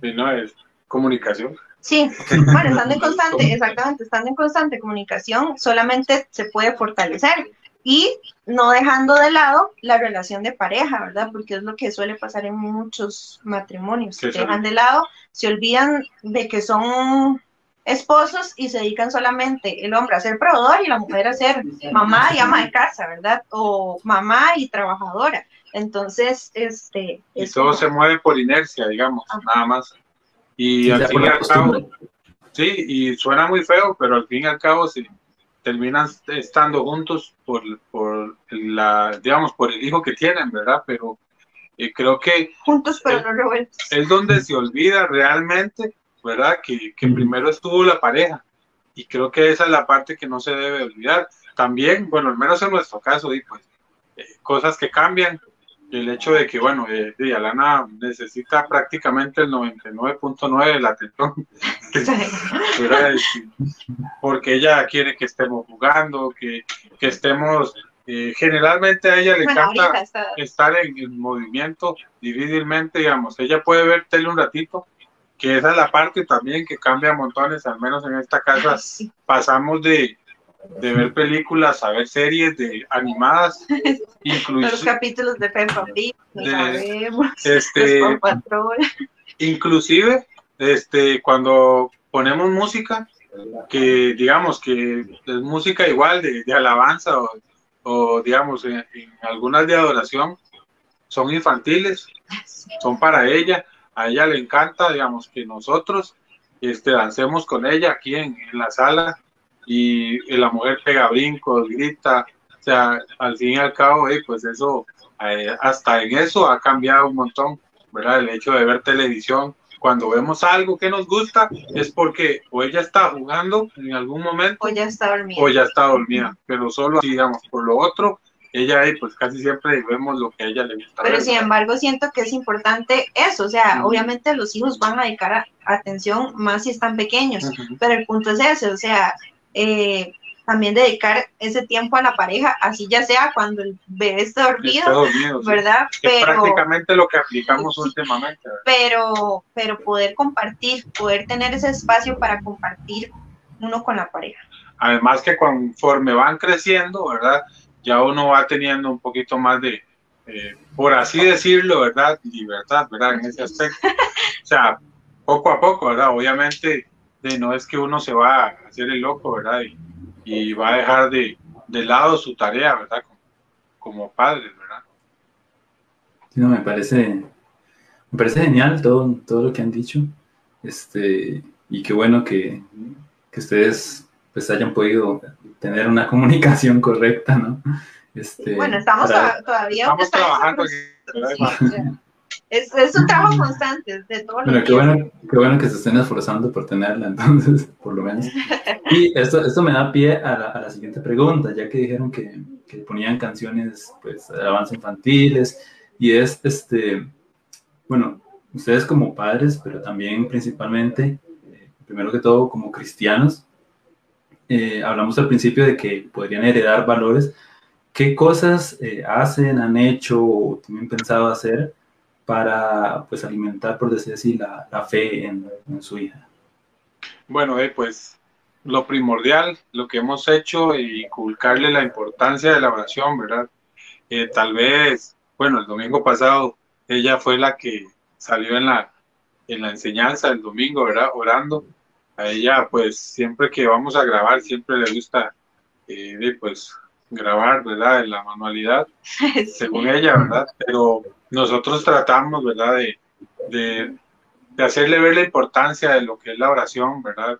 Sí, no, es comunicación. Sí, bueno, estando en constante, exactamente, estando en constante comunicación, solamente se puede fortalecer y no dejando de lado la relación de pareja, ¿verdad? Porque es lo que suele pasar en muchos matrimonios. Se dejan de lado, se olvidan de que son esposos y se dedican solamente el hombre a ser proveedor y la mujer a ser mamá y ama de casa, ¿verdad? O mamá y trabajadora. Entonces, este... Y todo como... se mueve por inercia, digamos, Ajá. nada más. Y al fin y al cabo, sí, y suena muy feo, pero al fin y al cabo, sí, terminan estando juntos por, por la, digamos, por el hijo que tienen, ¿verdad? Pero eh, creo que... Juntos pero es, no revueltos. Es donde se olvida realmente, ¿verdad? Que, que primero estuvo la pareja. Y creo que esa es la parte que no se debe olvidar. También, bueno, al menos en nuestro caso, y pues, eh, cosas que cambian. El hecho de que, bueno, eh, Alana necesita prácticamente el 99.9 de la atención porque ella quiere que estemos jugando, que, que estemos, eh, generalmente a ella le bueno, encanta está... estar en, en, movimiento difícilmente, digamos, ella puede ver tele un ratito, que esa es la parte también que cambia montones, al menos en esta casa sí. pasamos de, de ver películas a ver series de animadas, incluso los capítulos de Peppa Pig, de, sabemos, este, inclusive este, cuando ponemos música, que digamos que es música igual de, de alabanza o, o digamos en, en, algunas de adoración, son infantiles, son para ella, a ella le encanta, digamos, que nosotros este, dancemos con ella aquí en, en la sala y, y, la mujer pega brincos, grita, o sea, al fin y al cabo, eh, pues eso, eh, hasta en eso ha cambiado un montón, ¿verdad? El hecho de ver televisión, cuando vemos algo que nos gusta es porque o ella está jugando en algún momento o ya está dormida, o ya está dormida. pero solo digamos, por lo otro, ella ahí pues casi siempre vemos lo que a ella le gusta. Pero ver, sin embargo siento que es importante eso, o sea, uh -huh. obviamente los hijos van a dedicar a, atención más si están pequeños, uh -huh. pero el punto es ese, o sea, eh, también dedicar ese tiempo a la pareja, así ya sea cuando el bebé esté dormido, está dormido ¿verdad? Sí. Pero, es prácticamente lo que aplicamos últimamente. ¿verdad? Pero, pero poder compartir, poder tener ese espacio para compartir uno con la pareja. Además que conforme van creciendo, ¿verdad? Ya uno va teniendo un poquito más de, eh, por así decirlo, ¿verdad? Libertad, ¿verdad? En ese aspecto. o sea, poco a poco, ¿verdad? Obviamente, de, no es que uno se va a hacer el loco, ¿verdad? Y, y va a dejar de, de lado su tarea, ¿verdad? Como, como padre, ¿verdad? Sí, no, me parece, me parece genial todo, todo lo que han dicho. Este, y qué bueno que, que ustedes pues hayan podido tener una comunicación correcta, ¿no? Este, bueno, estamos para, todavía estamos trabajando. Sí, es, es, un trabajo constante de todo bueno, qué bueno, qué bueno que se estén esforzando por tenerla, entonces, por lo menos. Y esto, esto me da pie a la, a la siguiente pregunta, ya que dijeron que, que ponían canciones, pues, de avance infantiles, y es, este, bueno, ustedes como padres, pero también principalmente, eh, primero que todo, como cristianos, eh, hablamos al principio de que podrían heredar valores. ¿Qué cosas eh, hacen, han hecho o tienen pensado hacer para pues alimentar, por decir así, la, la fe en, en, su hija? Bueno, eh, pues lo primordial, lo que hemos hecho, y inculcarle la importancia de la oración, ¿verdad? Eh, tal vez, bueno, el domingo pasado ella fue la que salió en la, en la enseñanza del domingo, ¿verdad? Orando. A ella, pues, siempre que vamos a grabar, siempre le gusta, eh, pues, grabar, ¿verdad? En la manualidad, según ella, ¿verdad? Pero nosotros tratamos, ¿verdad? De, de, de, hacerle ver la importancia de lo que es la oración, ¿verdad?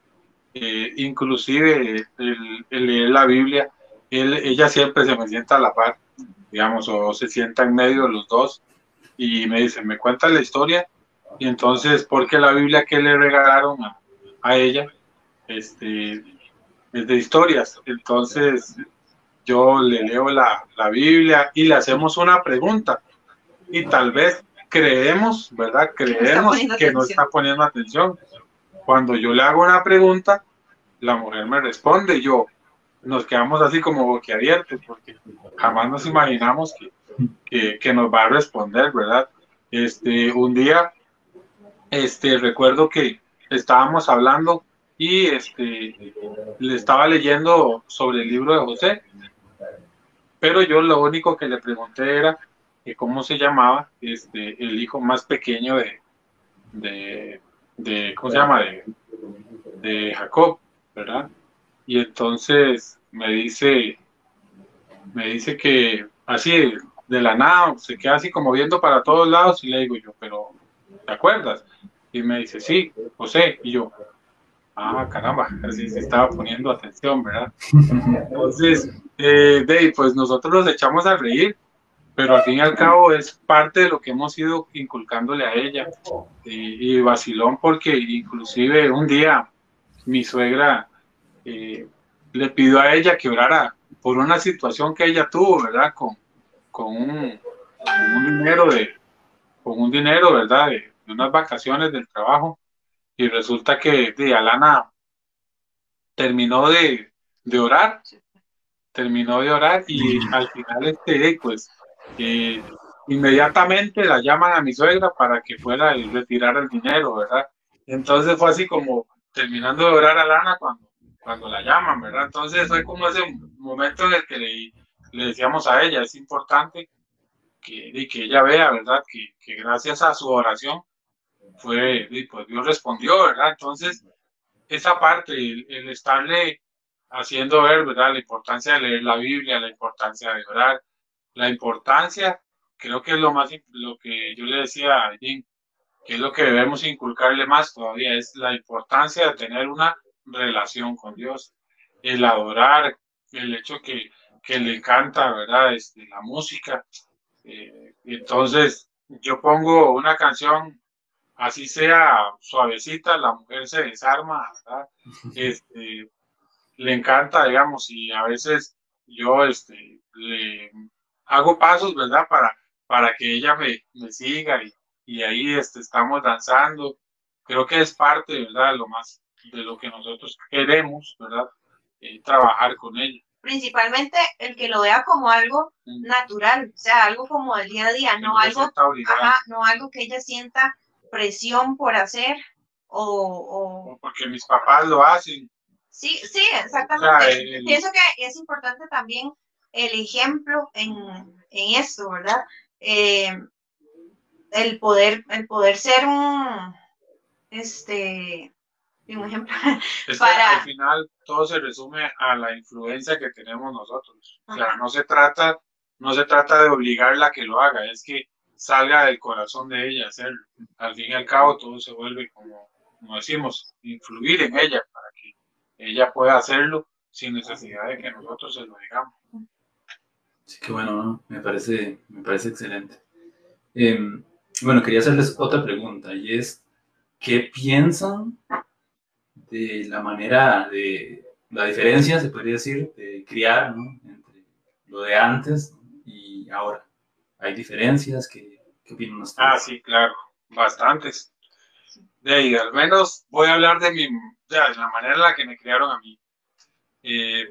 Eh, inclusive el, leer la Biblia, él, ella siempre se me sienta a la par, digamos, o se sienta en medio de los dos y me dice, me cuenta la historia y entonces, porque la Biblia que le regalaron a, a ella, este, es de historias, entonces yo le leo la, la Biblia y le hacemos una pregunta y tal vez creemos, ¿verdad? Creemos que no está poniendo atención. Cuando yo le hago una pregunta, la mujer me responde yo nos quedamos así como boquiabiertos porque jamás nos imaginamos que, que, que, nos va a responder, ¿verdad? Este, un día, este, recuerdo que estábamos hablando y este, le estaba leyendo sobre el libro de José, pero yo lo único que le pregunté era cómo se llamaba este, el hijo más pequeño de, de, de ¿cómo se llama? De, de Jacob, ¿verdad? Y entonces me dice, me dice que así de la nada se queda así como viendo para todos lados y le digo yo, pero ¿te acuerdas? Y me dice, sí, José, y yo, ah, caramba, así se estaba poniendo atención, ¿verdad? Entonces, eh, Dave, pues nosotros nos echamos a reír, pero al fin y al cabo es parte de lo que hemos ido inculcándole a ella. Y, y vacilón porque inclusive un día mi suegra eh, le pidió a ella que orara por una situación que ella tuvo, ¿verdad? Con, con, un, dinero de, con un dinero, ¿verdad? De, unas vacaciones del trabajo. Y resulta que de Alana terminó de, de orar, terminó de orar y al final este, pues, eh, inmediatamente la llaman a mi suegra para que fuera y retirar el dinero, ¿verdad? Entonces fue así como terminando de orar a Lana cuando, cuando la llaman, ¿verdad? Entonces fue como ese momento en el que le, le decíamos a ella, es importante que, que ella vea, ¿verdad? Que, que, gracias a su oración fue, pues Dios respondió, ¿verdad? Entonces, esa parte, el, el estarle haciendo ver, ¿verdad? La importancia de leer la Biblia, la importancia de orar, la importancia, creo que es lo más, lo que yo le decía a Jim, que es lo que debemos inculcarle más todavía, es la importancia de tener una relación con Dios, el adorar, el hecho que, que le encanta, ¿verdad? Este, la música. Eh, entonces, yo pongo una canción, así sea suavecita, la mujer se desarma, ¿verdad? Este, le encanta, digamos, y a veces yo este, le hago pasos, ¿verdad? Para, para que ella me, me siga y, y ahí este, estamos danzando. Creo que es parte, ¿verdad? Lo más de lo que nosotros queremos, ¿verdad? Eh, trabajar con ella. Principalmente el que lo vea como algo mm. natural, o sea, algo como del día a día, no, no algo, ajá, no algo que ella sienta presión por hacer o, o... porque mis papás lo hacen. Sí, sí, exactamente. O sea, el... Pienso que es importante también el ejemplo en, en esto, ¿verdad? Eh, el poder, el poder ser un, este, un ejemplo. Es para... al final todo se resume a la influencia que tenemos nosotros. O sea, no se trata, no se trata de obligarla a que lo haga, es que salga del corazón de ella hacerlo. Al fin y al cabo todo se vuelve como, como decimos, influir en ella para que ella pueda hacerlo sin necesidad de que nosotros se lo digamos. Sí, que bueno, ¿no? me parece, me parece excelente. Eh, bueno, quería hacerles otra pregunta y es, ¿qué piensan de la manera de, la diferencia, se podría decir, de criar, ¿no? Entre lo de antes y ahora. ¿Hay diferencias? ¿Qué, qué opinan ustedes? Ah, sí, claro, bastantes. De ahí, al menos voy a hablar de, mi, de la manera en la que me criaron a mí. Eh,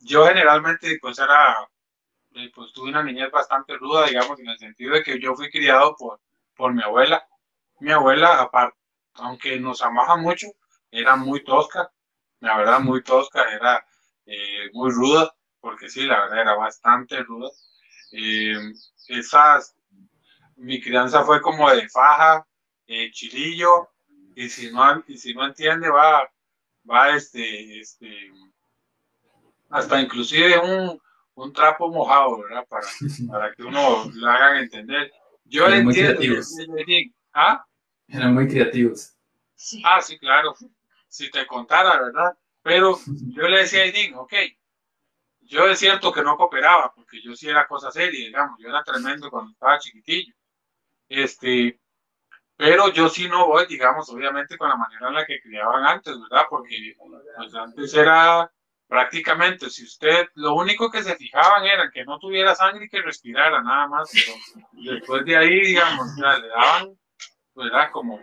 yo generalmente, pues era, pues tuve una niñez bastante ruda, digamos, en el sentido de que yo fui criado por, por mi abuela. Mi abuela, aparte, aunque nos amaba mucho, era muy tosca, la verdad muy tosca, era eh, muy ruda, porque sí, la verdad era bastante ruda. Eh, esas, mi crianza fue como de faja, eh, chilillo, y si no, y si no entiende, va, va este, este, hasta inclusive un, un trapo mojado, ¿verdad? Para, para que uno lo hagan entender. Yo Eran muy entiendo. creativos. ¿Ah? Eran muy creativos. Sí. Ah, sí, claro. Si te contara, ¿verdad? Pero yo le decía a Edín, ok, yo es cierto que no cooperaba, porque yo sí era cosa seria, digamos, yo era tremendo cuando estaba chiquitillo. Este, pero yo sí no voy, digamos, obviamente con la manera en la que criaban antes, ¿verdad? Porque pues, antes era prácticamente, si usted, lo único que se fijaban era que no tuviera sangre y que respirara, nada más. Pero después de ahí, digamos, ya le daban, ¿verdad? Como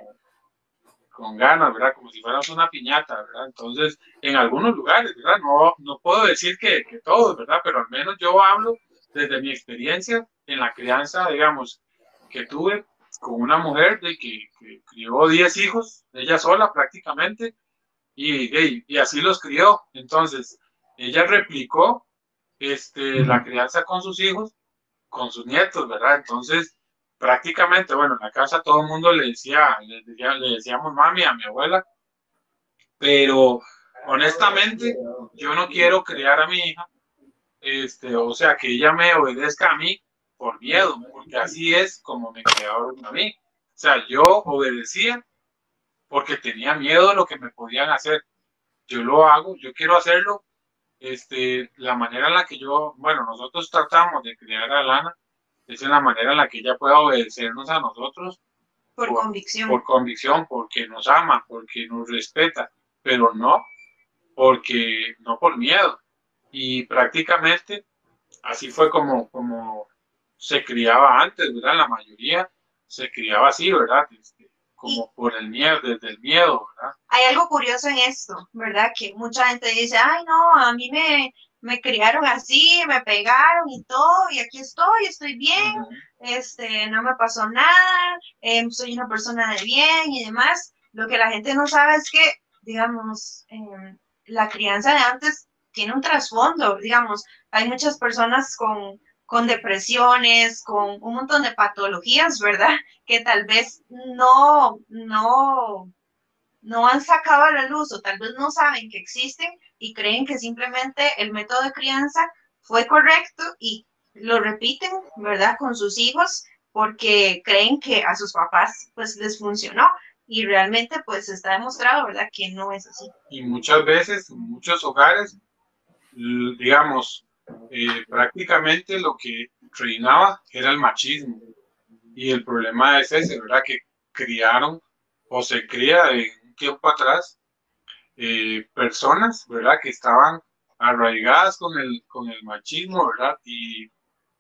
con ganas, ¿verdad? Como si fuéramos una piñata, ¿verdad? Entonces, en algunos lugares, ¿verdad? No, no puedo decir que, que todos, ¿verdad? Pero al menos yo hablo desde mi experiencia en la crianza, digamos, que tuve con una mujer de que, que crió 10 hijos, ella sola prácticamente, y, y, y así los crió. Entonces, ella replicó este, la crianza con sus hijos, con sus nietos, ¿verdad? Entonces, prácticamente, bueno, en la casa todo el mundo le decía, le, decía- le decíamos mami a mi abuela, pero honestamente yo no quiero criar a mi hija, este, o sea, que ella me obedezca a mí por miedo, porque así es como me criaron a mí. O sea, yo obedecía porque tenía miedo de lo que me podían hacer. Yo lo hago, yo quiero hacerlo, este, la manera en la que yo, bueno, nosotros tratamos de criar a Lana, es en la manera en la que ella pueda obedecernos a nosotros Por por- convicción. por convicción, porque nos ama, porque nos respeta, pero no porque no por miedo. Y prácticamente así fue como, como se criaba antes, ¿verdad? La mayoría se criaba así, ¿verdad? Este, como por el miedo, desde el miedo, ¿verdad? Hay algo curioso en esto, ¿verdad? Que mucha gente dice, ay, no, a mí me, me criaron así, me pegaron y todo, y aquí estoy, estoy bien, este, no me pasó nada, em, soy una persona de bien y demás. Lo que la gente no sabe es que, digamos, em, la crianza de antes tiene un trasfondo, digamos, hay muchas personas con, con depresiones, con un montón de patologías, ¿verdad? Que tal vez no, no, no han sacado a la luz o tal vez no saben que existen y creen que simplemente el método de crianza fue correcto y lo repiten, ¿verdad? Con sus hijos porque creen que a sus papás pues les funcionó y realmente pues está demostrado, ¿verdad? Que no es así. Y muchas veces, muchos hogares, digamos, eh, prácticamente lo que reinaba era el machismo. Y el problema es ese, ¿verdad? Que criaron o se cría de un tiempo atrás eh, personas, ¿verdad? Que estaban arraigadas con el, con el machismo, ¿verdad? Y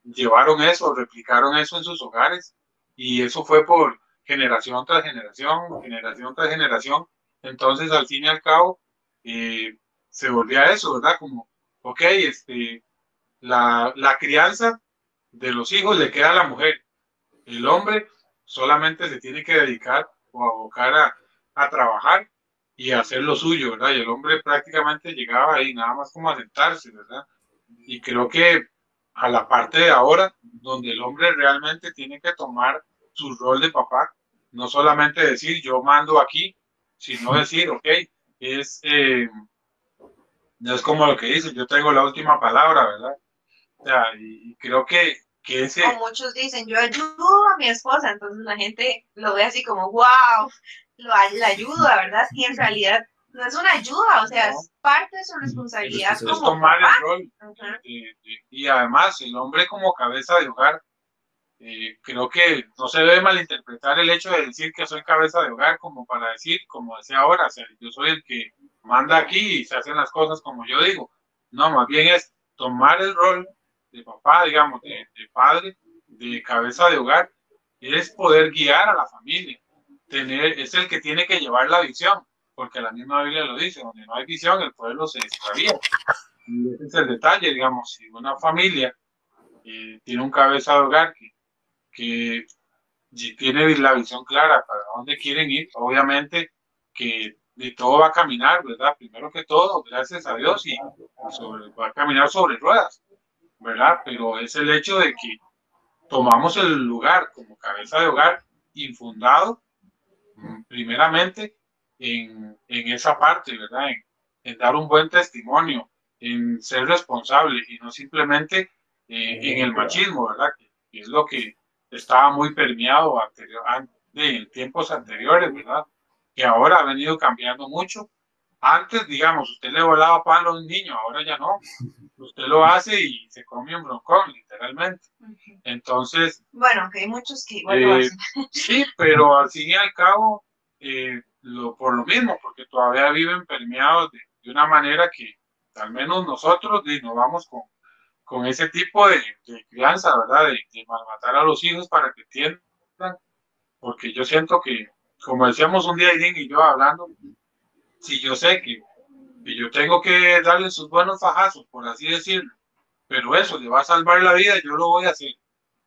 llevaron eso, replicaron eso en sus hogares. Y eso fue por generación tras generación, generación tras generación. Entonces, al fin y al cabo, eh, se volvía eso, ¿verdad? Como, ok, este, la, la crianza de los hijos le queda a la mujer. El hombre solamente se tiene que dedicar o abocar a, a trabajar y a hacer lo suyo, ¿verdad? Y el hombre prácticamente llegaba ahí nada más como a sentarse, ¿verdad? Y creo que a la parte de ahora, donde el hombre realmente tiene que tomar su rol de papá, no solamente decir yo mando aquí, sino decir, ok, es, eh, no es como lo que dice, yo tengo la última palabra, ¿verdad? O sea, y, creo que, que ese, O muchos dicen, yo ayudo a mi esposa, entonces la gente lo ve así como, wow, lo, la ayuda, ¿verdad? Y en realidad no es una ayuda, o sea, es parte de su responsabilidad Es es como tomar papá. el rol. Ajá. eh, eh, y además, el hombre como cabeza de hogar, eh, creo que no se debe malinterpretar el hecho de decir que soy cabeza de hogar como para decir, como decía ahora, o sea, yo soy el que manda aquí y se hacen las cosas como yo digo. No, más bien es tomar el rol de papá, digamos, de, de padre, de cabeza de hogar, es poder guiar a la familia. Tener, es el que tiene que llevar la visión, porque la misma Biblia lo dice, donde no hay visión el pueblo se extravía. Y ese es el detalle, digamos, si una familia eh, tiene un cabeza de hogar que, que tiene la visión clara para dónde quieren ir, obviamente que y todo va a caminar, ¿verdad? Primero que todo, gracias a Dios, y va a caminar sobre ruedas, ¿verdad? Pero es el hecho de que tomamos el lugar como cabeza de hogar infundado, primeramente, en, en esa parte, ¿verdad? En, en, dar un buen testimonio, en ser responsable y no simplemente eh, en el machismo, ¿verdad? Que, es lo que estaba muy permeado anterior, en tiempos anteriores, ¿verdad? Que ahora ha venido cambiando mucho. Antes, digamos, usted le volaba pan a los niños, ahora ya no. Usted lo hace y se come un broncón, literalmente. Entonces. Bueno, que hay muchos que eh, Sí, pero al fin y al cabo, eh, lo, por lo mismo, porque todavía viven permeados de, de una manera que al menos nosotros nos vamos con, con ese tipo de, crianza, ¿verdad? De, de, malmatar a los hijos para que entiendan, porque yo siento que, como decíamos un día Irene y yo hablando, si yo sé que, que yo tengo que darle sus buenos fajazos, por así decirlo, pero eso le va a salvar la vida, yo lo voy a hacer,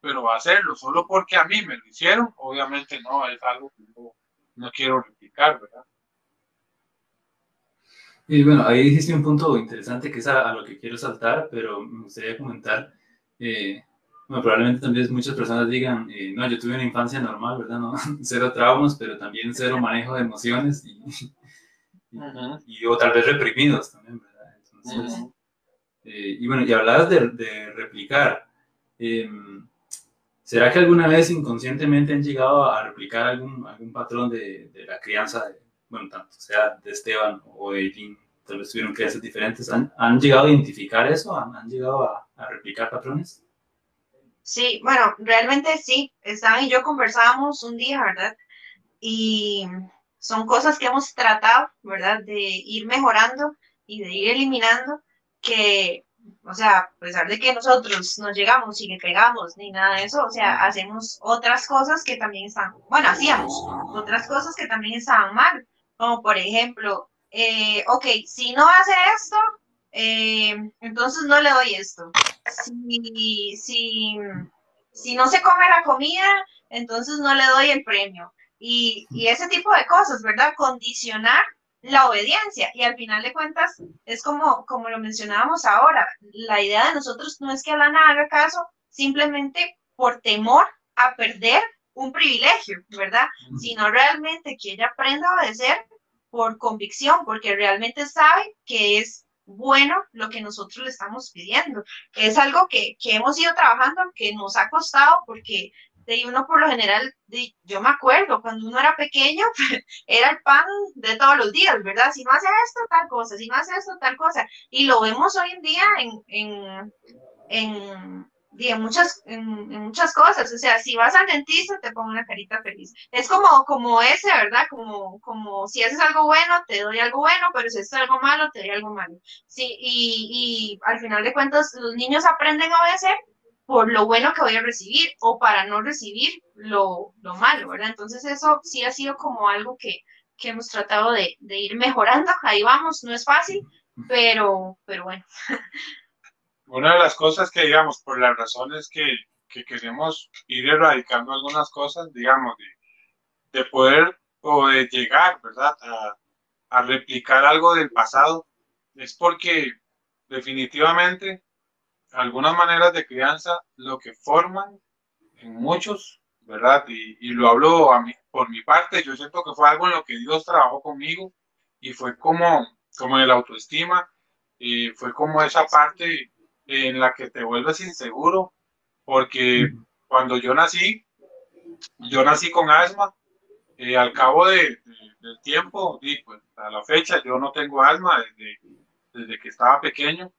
pero va a hacerlo solo porque a mí me lo hicieron, obviamente no, es algo que yo no quiero replicar, ¿verdad? Y bueno, ahí dijiste un punto interesante que es a, lo que quiero saltar, pero me gustaría comentar, eh, bueno, probablemente también muchas personas digan, eh, no, yo tuve una infancia normal, ¿verdad? No, cero traumas, pero también cero manejo de emociones y, y, o tal vez reprimidos también, ¿verdad? Entonces, eh, y bueno, y hablabas de, de replicar. Em, ¿Será que alguna vez inconscientemente han llegado a replicar algún, algún patrón de, de la crianza de, bueno, tanto sea de Esteban o de Eileen, tal vez tuvieron crianzas diferentes, ¿han, ¿han, llegado a identificar eso? ¿Han, han llegado a, a, replicar patrones? Sí, bueno, realmente sí. Esteban y yo conversábamos un día, ¿verdad? Y son cosas que hemos tratado, ¿verdad? De ir mejorando y de ir eliminando que o sea, a pesar de que nosotros nos llegamos y le pegamos ni nada de eso, o sea, hacemos otras cosas que también están, bueno, hacíamos otras cosas que también estaban mal, como por ejemplo, eh, ok, si no hace esto, eh, entonces no le doy esto. Si, si, si no se come la comida, entonces no le doy el premio. Y, y ese tipo de cosas, ¿verdad? Condicionar la obediencia. Y al final de cuentas, es como, como lo mencionábamos ahora, la idea de nosotros no es que Alana haga caso simplemente por temor a perder un privilegio, ¿verdad? Sino realmente que ella aprenda a obedecer por convicción, porque realmente sabe que es bueno lo que nosotros le estamos pidiendo. Es algo que, que hemos ido trabajando, que nos ha costado, porque de uno por lo general, yo me acuerdo, cuando uno era pequeño, era el pan de todos los días, ¿verdad? Si no hace esto, tal cosa, si no hace esto, tal cosa. Y lo vemos hoy en día en, en, en en muchas, en, muchas cosas. O sea, si vas al dentista, te pongo una carita feliz. Es como, como ese, ¿verdad? Como, como si haces algo bueno, te doy algo bueno, pero si haces algo malo, te doy algo malo. Sí, y, y al final de cuentas, los niños aprenden a obedecer por lo bueno que voy a recibir o para no recibir lo, lo malo, ¿verdad? Entonces eso sí ha sido como algo que, que hemos tratado de, de, ir mejorando. Ahí vamos, no es fácil, pero, pero bueno. una de las cosas que, digamos, por las razones que, que queremos ir erradicando algunas cosas, digamos, de, de, poder o de llegar, ¿verdad?, a, a replicar algo del pasado, es porque definitivamente algunas maneras de crianza lo que forman en muchos, ¿verdad? Y, y, lo hablo a mí, por mi parte, yo siento que fue algo en lo que Dios trabajó conmigo y fue como, como en el autoestima, y fue como esa parte en la que te vuelves inseguro, porque cuando yo nací, yo nací con asma, eh, al cabo de, de, del tiempo, y pues a la fecha yo no tengo asma desde, desde que estaba pequeño,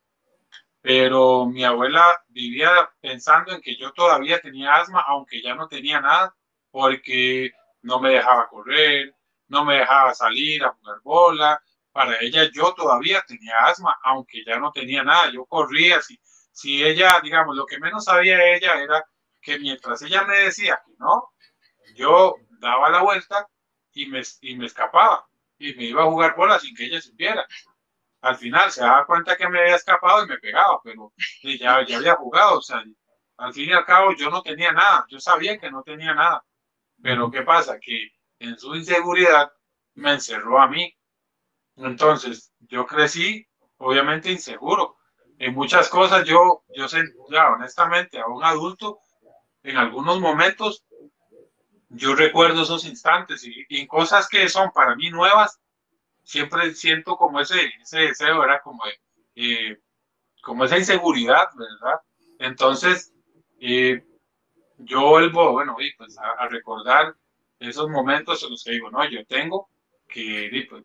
pero mi abuela vivía pensando en que yo todavía tenía asma, aunque ya no tenía nada, porque no me dejaba correr, no me dejaba salir a jugar bola, para ella yo todavía tenía asma, aunque ya no tenía nada, yo corría, si, si ella, digamos, lo que menos sabía ella era que mientras ella me decía que no, yo daba la vuelta y me, y me escapaba y me iba a jugar bola sin que ella supiera. Al final se daba cuenta que me había escapado y me pegaba, pero ya, ya había jugado, o sea, al fin y al cabo yo no tenía nada, yo sabía que no tenía nada, pero ¿qué pasa? Que en su inseguridad me encerró a mí, Entonces, yo crecí, obviamente, inseguro. En muchas cosas yo, yo sé, ya, honestamente, a un adulto, en algunos momentos, yo recuerdo esos instantes y, y cosas que son para mí nuevas, siempre siento como ese, ese deseo, era como, eh, como esa inseguridad, ¿verdad? Entonces, eh, yo vuelvo, bueno, y pues a, recordar esos momentos en los que digo, no, yo tengo que pues,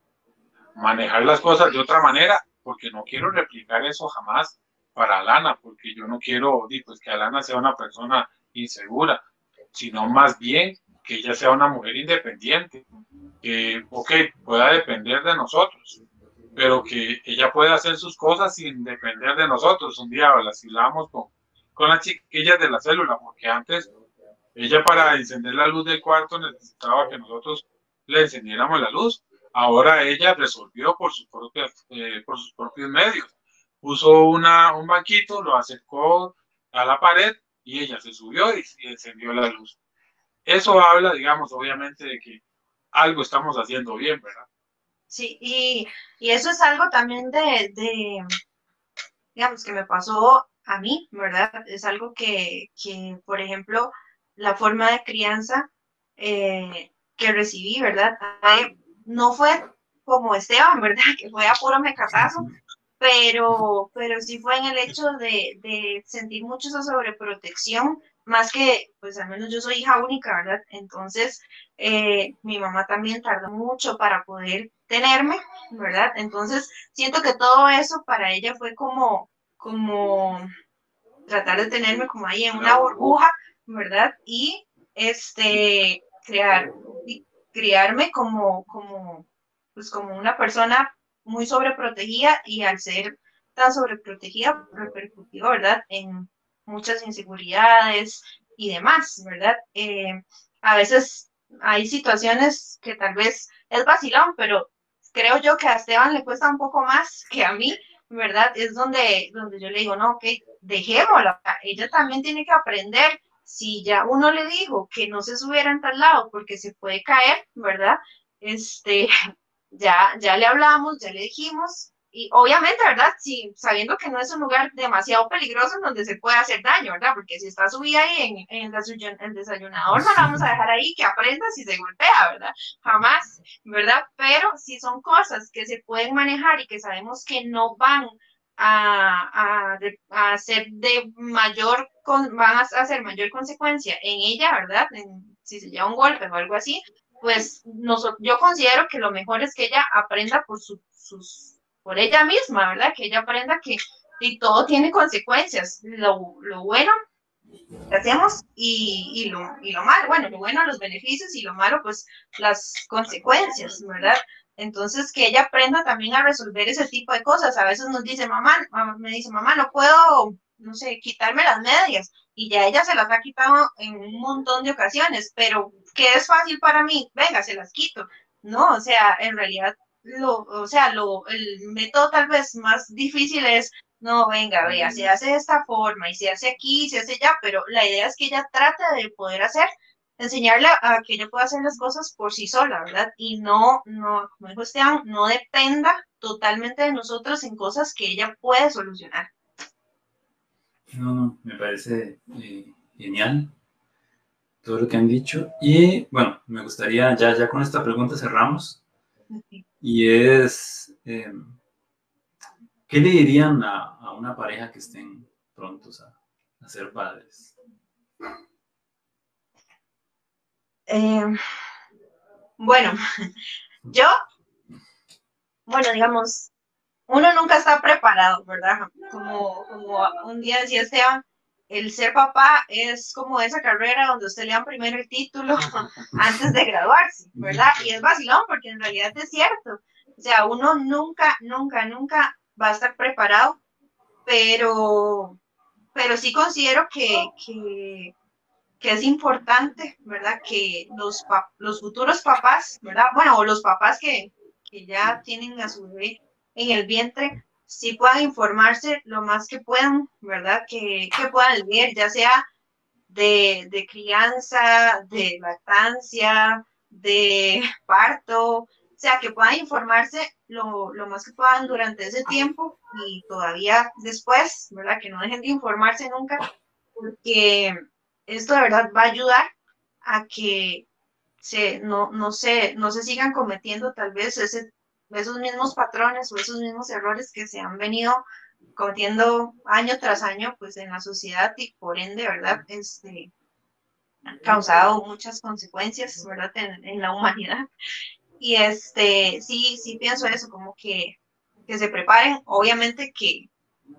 manejar las cosas de otra manera, porque no quiero replicar eso jamás para Alana, porque yo no quiero pues, que Alana sea una persona insegura, sino más bien que ella sea una mujer independiente, que, ok, pueda depender de nosotros, pero que ella pueda hacer sus cosas sin depender de nosotros. Un día las hilamos con, con las chiquillas de la célula, porque antes ella para encender la luz del cuarto necesitaba que nosotros le encendiéramos la luz. Ahora ella resolvió por, sus propias, eh, por sus propios medios. Puso una, un banquito, lo acercó a la pared y ella se subió y, encendió la luz. Eso habla, digamos, obviamente de que algo estamos haciendo bien, ¿verdad? Sí, y, y eso es algo también de, de, digamos, que me pasó a mí, ¿verdad? Es algo que, que por ejemplo, la forma de crianza eh, que recibí, ¿verdad? No fue como Esteban, ¿verdad? Que fue a puro mecatazo, pero, pero sí fue en el hecho de, de sentir mucho esa sobreprotección, más que, pues al menos yo soy hija única, ¿verdad? Entonces, eh, mi mamá también tardó mucho para poder tenerme, ¿verdad? Entonces, siento que todo eso para ella fue como, como tratar de tenerme como ahí en una burbuja, ¿verdad? Y este, crear, criarme como, como, pues como una persona muy sobreprotegida y al ser tan sobreprotegida repercutió, ¿verdad? En muchas inseguridades y demás, ¿verdad? Eh, a veces hay situaciones que tal vez es vacilón, pero creo yo que a Esteban le cuesta un poco más que a mí, ¿verdad? Es donde, donde yo le digo, no, ok, dejémosla, ella también tiene que aprender. Si ya uno le dijo que no se subiera en tal lado porque se puede caer, ¿verdad? Este, ya, ya le hablamos, ya le dijimos, y obviamente, ¿verdad? Sí, sabiendo que no es un lugar demasiado peligroso en donde se puede hacer daño, ¿verdad? Porque si está subida ahí en, en el desayunador, no la vamos a dejar ahí que aprenda si se golpea, ¿verdad? Jamás, ¿verdad? Pero si son cosas que se pueden manejar y que sabemos que no van a, a, a ser de mayor, con, van a hacer mayor consecuencia en ella, ¿verdad? si se lleva un golpe o algo así, pues yo considero que lo mejor es que ella aprenda por sus por ella misma, ¿verdad? Que ella aprenda que todo tiene consecuencias. Lo, lo bueno que hacemos y, y, lo, y lo malo. Bueno, lo bueno, los beneficios y lo malo, pues las consecuencias, ¿verdad? Entonces, que ella aprenda también a resolver ese tipo de cosas. A veces nos dice, mamá, me dice, mamá, no puedo, no sé, quitarme las medias. Y ya ella se las ha quitado en un montón de ocasiones, pero que es fácil para mí, venga, se las quito. No, o sea, en realidad lo, o sea, lo, el método tal vez más difícil es, no, venga, vea, se hace de esta forma y se hace aquí, se hace allá, pero la idea es que ella trate de poder hacer, enseñarle a que ella pueda hacer las cosas por sí sola, ¿verdad? Y no, no, como dijo Esteban, no dependa totalmente de nosotros en cosas que ella puede solucionar. No, no, me parece eh, genial todo lo que han dicho. Y bueno, me gustaría, ya, ya con esta pregunta cerramos y es, em, ¿qué le dirían a, una pareja que estén prontos a, ser padres? Em, bueno, yo, bueno, digamos, uno nunca está preparado, ¿verdad? Como, como un día decía Esteban, el ser papá es como esa carrera donde usted le dan primero el título antes de graduarse, ¿verdad? Y es vacilón porque en realidad es cierto. O sea, uno nunca, nunca, nunca va a estar preparado, pero, pero sí considero que, que, es importante, ¿verdad? Que los, los futuros papás, ¿verdad? Bueno, o los papás que, que ya tienen a su bebé en el vientre, sí puedan informarse lo más que puedan, ¿verdad? Que, puedan leer, ya sea de, crianza, de lactancia, de parto, sea, que puedan informarse lo, lo, más que puedan durante ese tiempo y todavía después, ¿verdad? Que no dejen de informarse nunca, porque esto de verdad va a ayudar a que se, no, no, se, no se sigan cometiendo tal vez ese, esos mismos patrones o esos mismos errores que se han venido cometiendo año tras año pues en la sociedad y por ende, ¿verdad? Este, han causado muchas consecuencias, ¿verdad? En, en la humanidad. Y este, sí, sí pienso eso, como que, que se preparen, obviamente que,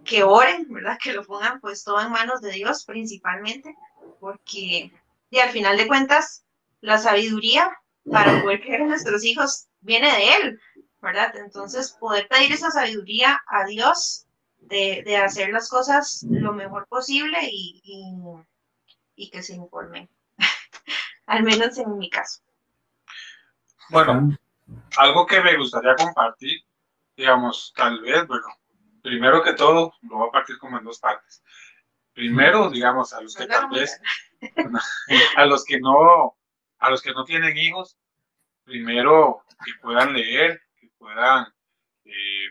que oren, ¿verdad? Que lo pongan pues todo en manos de Dios principalmente, porque y al final de cuentas, la sabiduría para poder creer en nuestros hijos viene de Él, ¿verdad? Entonces, poder pedir esa sabiduría a Dios de, de hacer las cosas lo mejor posible y, y, y que se informen, al menos en mi caso. Bueno, algo que me gustaría compartir, digamos, tal vez, bueno, primero que todo, lo voy a partir como en dos partes. Primero, digamos, a los que tal vez, a los que no, a los que no tienen hijos, primero que puedan leer, puedan, eh,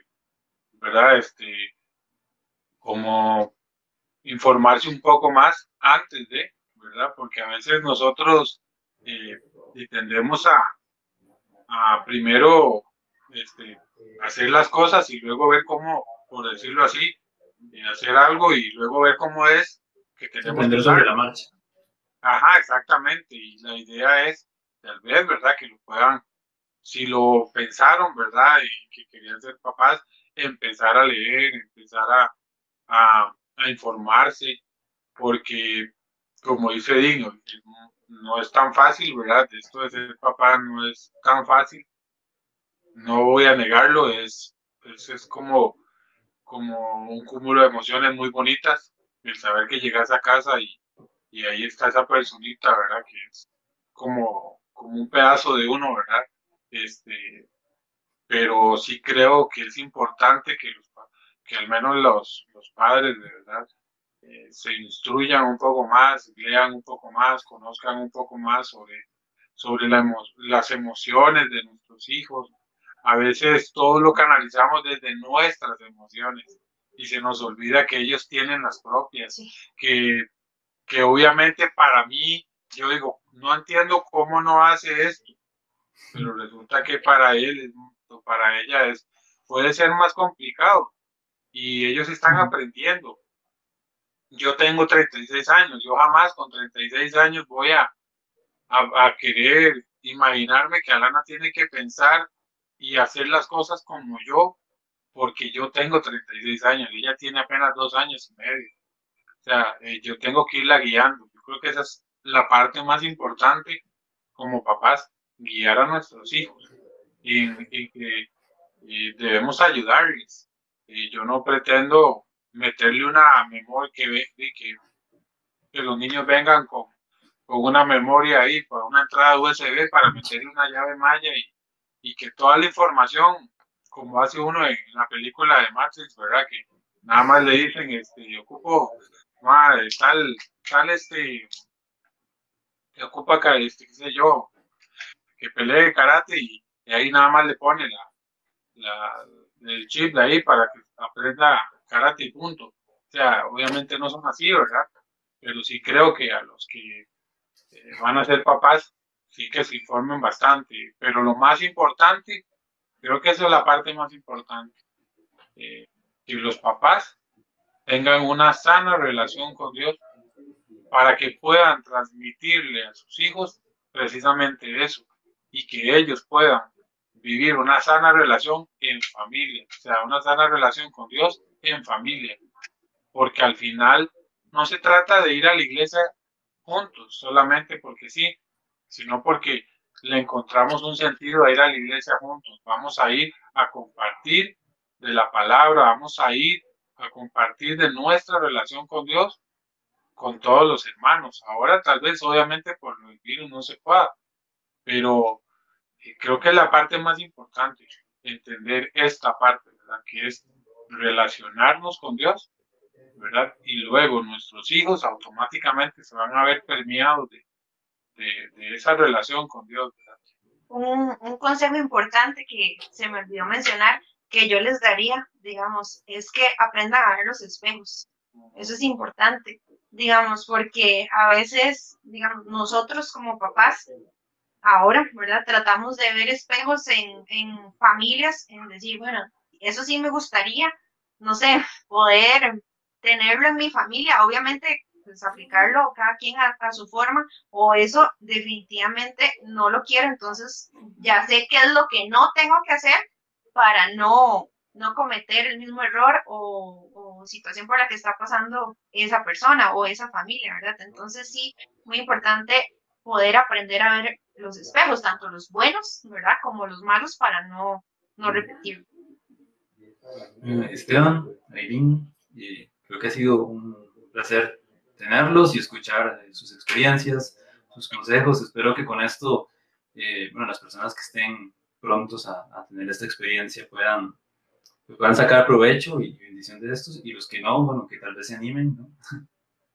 ¿verdad? Este, como informarse un poco más antes de, ¿verdad? Porque a veces nosotros eh, tendemos a, a primero este, hacer las cosas y luego ver cómo, por decirlo así, hacer algo y luego ver cómo es que queremos Aprender sobre la marcha. Ajá, exactamente. Y la idea es, tal vez, ¿verdad? Que lo puedan, si lo pensaron, ¿verdad? Y que querían ser papás, empezar a leer, empezar a, a, a informarse, porque, como dice Dino, no es tan fácil, ¿verdad? Esto de ser papá no es tan fácil. No voy a negarlo, es, es, es como, como un cúmulo de emociones muy bonitas, el saber que llegas a casa y, y ahí está esa personita, ¿verdad? Que es como, como un pedazo de uno, ¿verdad? Este, pero sí creo que es importante que, los, que al menos los, los padres, de verdad, eh, se instruyan un poco más, lean un poco más, conozcan un poco más sobre, sobre la emo las emociones de nuestros hijos. A veces todo lo canalizamos desde nuestras emociones y se nos olvida que ellos tienen las propias, Sí. que, que obviamente para mí, yo digo, no entiendo cómo no hace esto, pero resulta que para él, o para ella es, puede ser más complicado y ellos están aprendiendo yo tengo 36 años, yo jamás con 36 años voy a, a, a, querer imaginarme que Alana tiene que pensar y hacer las cosas como yo, porque yo tengo 36 años, ella tiene apenas dos años y medio. O sea, eh, yo tengo que irla guiando. Yo creo que esa es la parte más importante como papás, guiar a nuestros hijos y, que y debemos ayudarles. Y yo no pretendo meterle una memoria que, que, que los niños vengan con, con, una memoria ahí, con una entrada USB para meterle una llave malla y, y, que toda la información, como hace uno en la película de Matrix, ¿verdad? Que nada más le dicen, este, ocupo, madre, tal, tal, este, que ocupa, este, qué sé yo, que pelee karate y, ahí nada más le pone la, la, el chip de ahí para que aprenda karate y punto. O sea, obviamente no son así, ¿verdad? Pero sí creo que a los que eh, van a ser papás, sí que se informen bastante. Pero lo más importante, creo que esa es la parte más importante, eh, que los papás tengan una sana relación con Dios para que puedan transmitirle a sus hijos precisamente eso y que ellos puedan vivir una sana relación en familia, o sea, una sana relación con Dios en familia, porque al final no se trata de ir a la iglesia juntos, solamente porque sí, sino porque le encontramos un sentido a ir a la iglesia juntos. Vamos a ir a compartir de la palabra, vamos a ir a compartir de nuestra relación con Dios, con todos los hermanos. Ahora tal vez, obviamente, por los virus no se pueda, pero creo que es la parte más importante, entender esta parte, ¿verdad? Que es relacionarnos con Dios, ¿verdad? Y luego nuestros hijos automáticamente se van a ver permeados de, de, de esa relación con Dios, ¿verdad? un, un consejo importante que se me olvidó mencionar, que yo les daría, digamos, es que aprendan a ver los espejos. Eso es importante, digamos, porque a veces, digamos, nosotros como papás, ahora, ¿verdad? Tratamos de ver espejos en, en familias, en decir, bueno, eso sí me gustaría, no sé, poder tenerlo en mi familia, obviamente pues aplicarlo cada quien a, su forma, o eso definitivamente no lo quiero, entonces ya sé qué es lo que no tengo que hacer para no, no cometer el mismo error o, o, situación por la que está pasando esa persona o esa familia, ¿verdad? Entonces sí, muy importante poder aprender a ver los espejos, tanto los buenos, ¿verdad? Como los malos para no, no repetirlo. Eh, Esteban, Aileen, creo que ha sido un placer tenerlos y escuchar eh, sus experiencias, sus consejos. Espero que con esto, eh, bueno, las personas que estén prontos a, a tener esta experiencia puedan, puedan sacar provecho y bendición de estos, y los que no, bueno, que tal vez se animen, ¿no?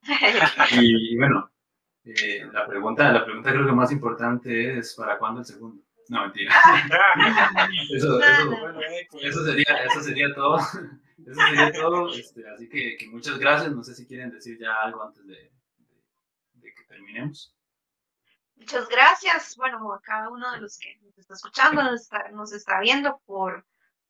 y, y, bueno, eh, la, pregunta, la pregunta creo que más importante es, ¿para cuándo el segundo? No, mentira. eso, eso, eso, sería, eso sería todo. Eso sería todo. Este, así que, que, muchas gracias. No sé si quieren decir ya algo antes de, de, de, que terminemos. Muchas gracias. Bueno, a cada uno de los que nos está escuchando, nos está, nos está viendo por,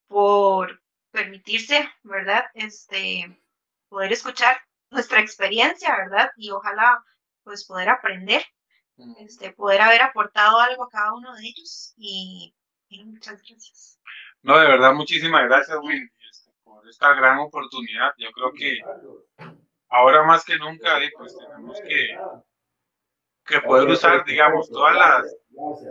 por permitirse, ¿verdad? Este, poder escuchar nuestra experiencia, ¿verdad? Y ojalá pues poder aprender, este, poder haber aportado algo a cada uno de ellos y, y muchas gracias. No, de verdad, muchísimas gracias, Will esta gran oportunidad. Yo creo que ahora más que nunca, pues tenemos que, que poder usar, digamos, todas las,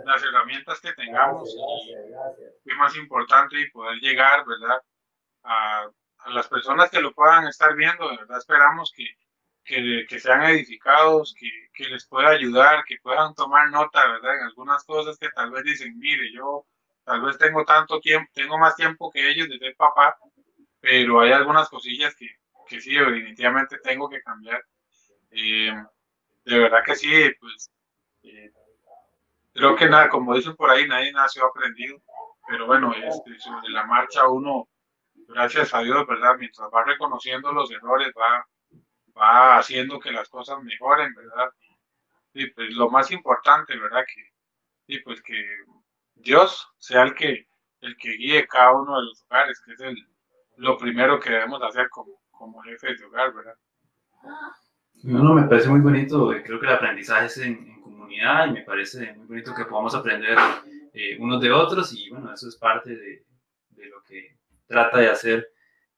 las herramientas que tengamos y, y más importante, y poder llegar, ¿verdad? A, a, las personas que lo puedan estar viendo, de verdad esperamos que, que, que sean edificados, que, que, les pueda ayudar, que puedan tomar nota, ¿verdad? En algunas cosas que tal vez dicen, mire, yo tal vez tengo tanto tiempo, tengo más tiempo que ellos de ser papá, pero hay algunas cosillas que, que sí, definitivamente tengo que cambiar. Eh, de verdad que sí, pues eh, creo que nada, como dicen por ahí, nadie nació aprendido, pero bueno, este, sobre la marcha uno, gracias a Dios, ¿verdad? Mientras va reconociendo los errores, va, va haciendo que las cosas mejoren, ¿verdad? Y pues lo más importante, ¿verdad? Que, y pues que Dios sea el que, el que guíe cada uno de los hogares, que es el, lo primero que debemos hacer como, como jefes de hogar, ¿verdad? No, me parece muy bonito, eh, creo que el aprendizaje es en, en comunidad y me parece muy bonito que podamos aprender eh, unos de otros y bueno, eso es parte de, de lo que trata de hacer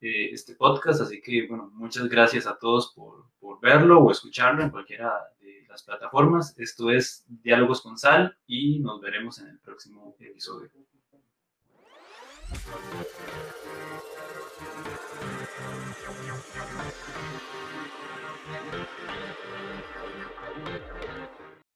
eh, este podcast. Así que, bueno, muchas gracias a todos por, por verlo o escucharlo en cualquiera de las plataformas. Esto es Diálogos con Sal y nos veremos en el próximo episodio.